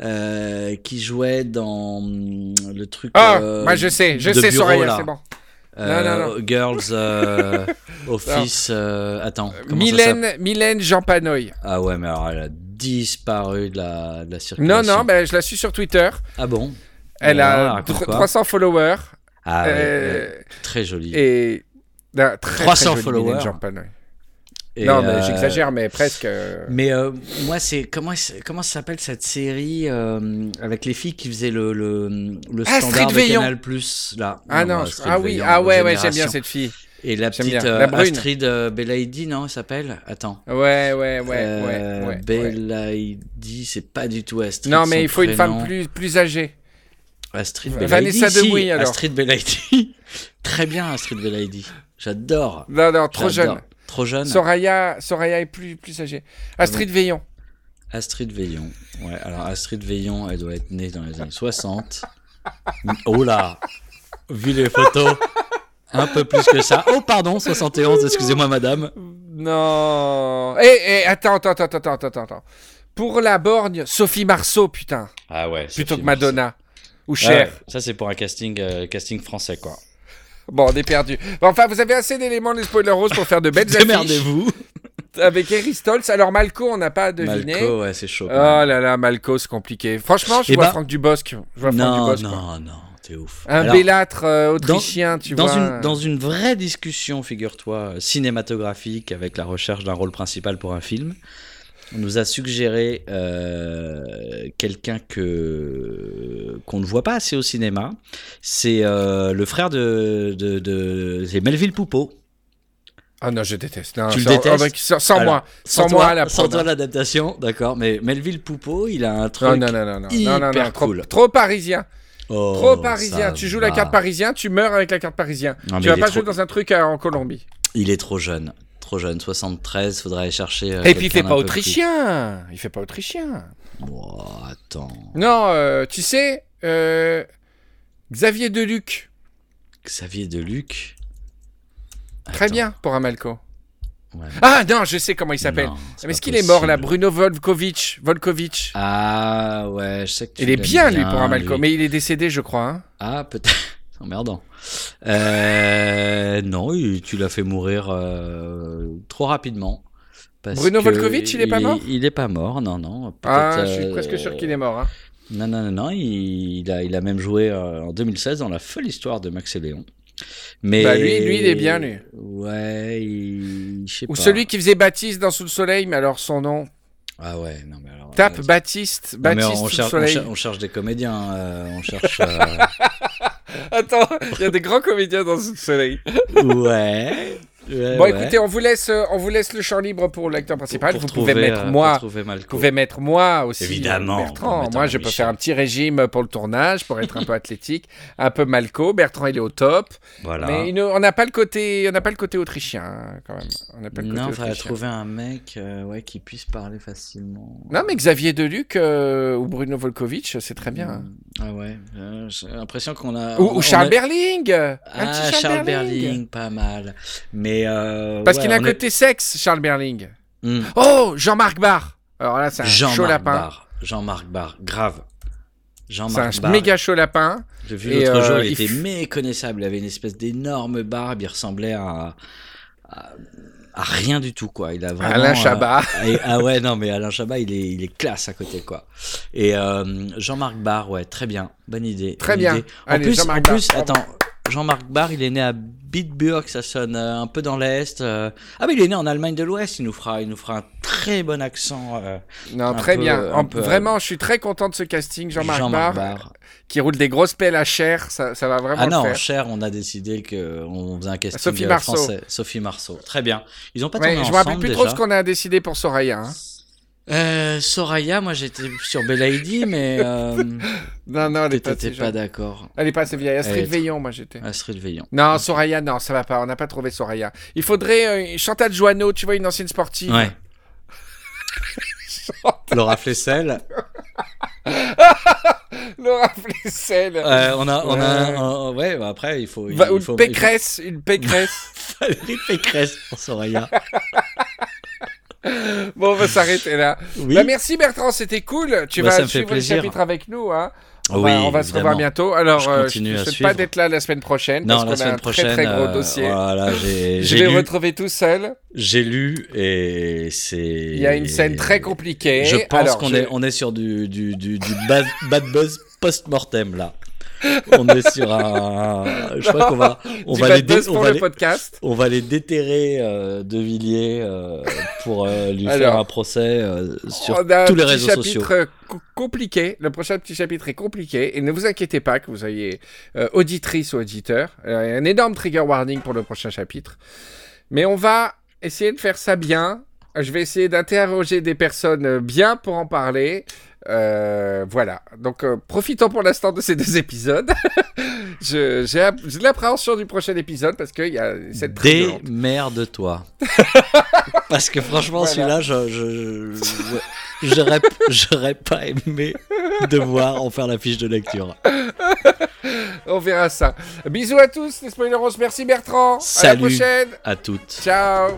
euh, qui jouait dans hum, le truc. Ah, euh, moi je sais, je sais bureau, Soraya, c'est bon. Euh, Non, non, Girls euh, Office. euh, attends. comment ça Mylène, Mylène Jean Panoy. Ah ouais, mais alors elle a disparu de la, de la Non, circulation. non, ben, je la suis sur Twitter. Ah bon? Elle a alors, raconte tr- quoi? 300 followers. Ah ouais, très jolie. Et. non, très, 300 très jolie, followers. Mylène Jean Panoy. Et, non, mais euh, j'exagère, mais presque. euh. Mais euh, moi, c'est comment comment ça s'appelle cette série avec les filles qui faisaient le le, le Ah, standard de. Canal Plus là. Ah non, je- ah oui, ah ouais, ouais, j'aime bien cette fille. Et la petite bien. La brune. Astrid Belaïdi, non, elle s'appelle? Attends. Ouais, ouais, ouais, ouais, ouais. Belaïdi, c'est pas du tout Astrid. Non, mais il faut une femme plus, plus âgée. Astrid Vanessa Belaïdi. si, Demouy, alors. Astrid Belaïdi. Très bien, Astrid Belaïdi. J'adore. Non, non, trop jeune. Trop jeune. Soraya, Soraya est plus, plus âgée. Astrid Veillon. Astrid Veillon. Ouais, alors Astrid Veillon, elle doit être née dans les années 60. Oh là Vu les photos, un peu plus que ça. Oh pardon, 71, excusez-moi madame. Non. Eh, eh, attends, attends, attends, attends, attends, attends. Pour la borgne, Sophie Marceau, putain. Ah ouais. Plutôt Sophie que Madonna. Ou Marceau. Cher. Ouais, ça c'est pour un casting, euh, casting français quoi. Bon, on est perdu. Enfin, vous avez assez d'éléments des spoilers roses pour faire de belles affiches Démerdez-vous. avec Stoltz. Alors, Malco, on n'a pas deviné. Malco, ouais, c'est chaud. Oh là là, Malco, c'est compliqué. Franchement, je Eh vois ben- Franck Dubosc. Je vois Franck non, Dubosc. non, non, t'es ouf. Un Alors, bellâtre euh, autrichien, tu dans vois. Une, dans une vraie discussion, figure-toi, cinématographique avec la recherche d'un rôle principal pour un film, on nous a suggéré euh, quelqu'un que qu'on ne voit pas assez au cinéma. C'est euh, le frère de, de, de c'est Melville Poupeau. Ah non, je déteste. Non, Tu le détestes avec- sans, sans Alors, moi. Sans, toi- moi la sans toi l'adaptation, d'accord. Mais Melville Poupeau, il a un truc. Non, non, non, non, non, non, non, hyper non, trop, cool. trop parisien. Oh, Trop parisien. Tu joues la carte parisien, tu meurs avec la carte parisien. Tu vas pas trop- jouer dans un truc euh, en Colombie. Il est trop jeune, trop jeune. 73, faudrait aller chercher. euh, Et puis il fait pas peu plus- autrichien. Il fait pas autrichien. Oh, attends. Non, euh, tu sais, euh, Xavier Deluc. Xavier Deluc. Très bien pour un Malco. ouais. Ah non, je sais comment il s'appelle. Mais est-ce qu'il est mort là. Bruno Volkovitch Volkovitch? Ah ouais, je sais que tu il est bien lui pour un Malco, lui. mais il est décédé, je crois. hein. Ah, peut-être. Emmerdant. Euh, non, il- tu l'as fait mourir euh, trop rapidement. parce Bruno que Volkovitch, il est pas mort Il est pas mort, non, non. Ah, je suis euh, presque sûr qu'il est mort. hein. Non, non, non, non. Il, il a, il a même joué euh, en 2016 dans la folle histoire de Max et Léon. Mais Bah, lui- lui, il est bien, lui. Ouais, il, je sais Ou celui qui faisait Baptiste dans Sous le Soleil, mais alors son nom. Ah ouais, non mais alors. Tape euh, Baptiste, Baptiste on, Sous le cherche, on, cherche des comédiens, euh, on cherche. euh, Attends, il y a des grands comédiens dans Sous le Soleil. ouais. Ouais, Bon, ouais. écoutez, on vous laisse, euh, on vous laisse le champ libre pour l'acteur principal. Pour vous trouver, pouvez mettre euh, moi. Vous pouvez mettre moi aussi, Évidemment, euh, Bertrand. Moi, je peux Michel. faire un petit régime pour le tournage, pour être un peu athlétique, un peu Malco. Bertrand, il est au top, Voilà. mais on n'a pas le côté, on n'a pas le côté autrichien hein, quand même. On n'a pas le côté non, il faudrait trouver un mec euh, ouais, qui puisse parler facilement. Non, mais Xavier Deluc euh, ou Bruno Volkovitch, c'est très bien. hein. Ah ouais, euh, j'ai l'impression qu'on a. Ou, on- ou on Charles a- Berling. un Ah, petit Charles, Berling. pas mal. Mais. Euh, Parce ouais, qu'il a un est- côté sexe, Charles Berling. Hmm. Oh, Jean-Marc Barr. Alors là, c'est un chaud Jean-Marc lapin. Barr. Jean-Marc Barr, grave. C'est un méga chaud lapin. J'ai vu l'autre euh, jour, il, il était f- méconnaissable. Il avait une espèce d'énorme barbe. Il ressemblait à, à, à rien du tout, quoi. Il a vraiment. Alain euh, Chabat. ah ouais, non, mais Alain Chabat, il est, il est classe à côté, quoi. Et euh, Jean-Marc Barr, ouais, très bien. Bonne idée. Très bonne bien. idée. En Allez, plus, en plus attends, Jean-Marc Barr, il est né à Bitburg, ça sonne euh, un peu dans l'Est. euh. Ah, mais il est né en Allemagne de l'Ouest. Il nous fera, il nous fera un très bon accent. euh, Non, très peu- bien. En- peu, vraiment, je suis très content de ce casting. Jean-Marc Jean-Marc Barr, Barr. qui roule des grosses pelles à chair, ça, ça va vraiment Ah le non, faire. cher, on a décidé qu'on faisait un casting Sophie Marceau. français. Sophie Marceau. Très bien. Ils ont pas Ouais, tourné je me rappelle ensemble plus déjà. trop ce qu'on a décidé pour Soraya. hein. Euh, Soraya, moi j'étais sur Belaïdi, mais euh, Non, non, elle est pas, pas d'accord. Elle est pas assez vieille. Astrid est- Veillon, moi j'étais. Astrid Veillon. Non, Soraya, non, ça va pas. On n'a pas trouvé Soraya. Il faudrait euh, Chantal Joanneau, tu vois, une ancienne sportive. Ouais. Laura Flessel. Laura Flessel. Euh, on a, on a, Ouais. un- ouais, bah après il faut. il Va- faut- une il faut- pécresse, une pécresse. Valérie Pécresse pour Soraya. bon, on va s'arrêter là. Oui. Bah, merci Bertrand, c'était cool. Tu Bah, vas suivre plaisir. le chapitre avec nous. Hein. On, Oui, va, on va se revoir bientôt. Alors, Je euh, ne suivre. pas d'être là la semaine prochaine. Non, parce la a semaine un prochaine. très très gros euh, dossier. Voilà, Je vais lu, retrouver tout seul. j'ai lu et c'est. Il y a une scène très compliquée. Je pense qu'on je- est, on est sur du, du, du, du bad, bad buzz post-mortem là. On est sur un. Je crois qu'on va, on va les, dé- on va le les, podcast. on va les déterrer euh, de Villiers euh, pour euh, lui Alors, faire un procès sur On a un tous les réseaux sociaux. chapitre compliqué. Le prochain petit chapitre est compliqué. Et ne vous inquiétez pas que vous soyez auditrice ou auditeur. Il y a un énorme trigger warning pour le prochain chapitre. Mais on va essayer de faire ça bien. Je vais essayer d'interroger des personnes bien pour en parler. Euh, voilà. Donc, euh, profitons pour l'instant de ces deux épisodes. J'ai de l'appréhension du prochain épisode parce qu'il y a cette. Démerde-toi. Parce que franchement, Voilà. celui-là, je, j'aurais, j'aurais pas aimé devoir en faire la fiche de lecture. On verra ça. Bisous à tous, les spoileros. Merci Bertrand. À la Salut. prochaine. À toutes. Ciao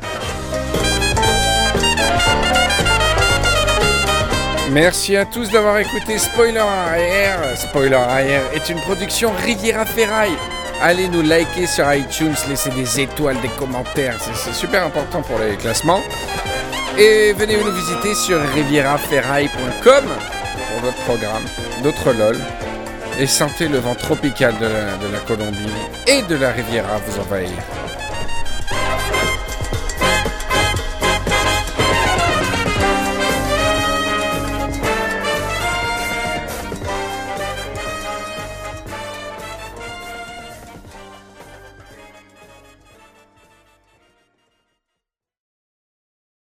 Merci à tous d'avoir écouté Spoiler arrière. Spoiler arrière est une production Riviera Ferraille. Allez nous liker sur iTunes, laissez des étoiles, des commentaires, c'est- super important pour les classements. Et venez nous visiter sur rivieraferraille.com pour d'autres programmes, d'autres LOL. Et sentez le vent tropical de la Colombie et de la Riviera vous envahir.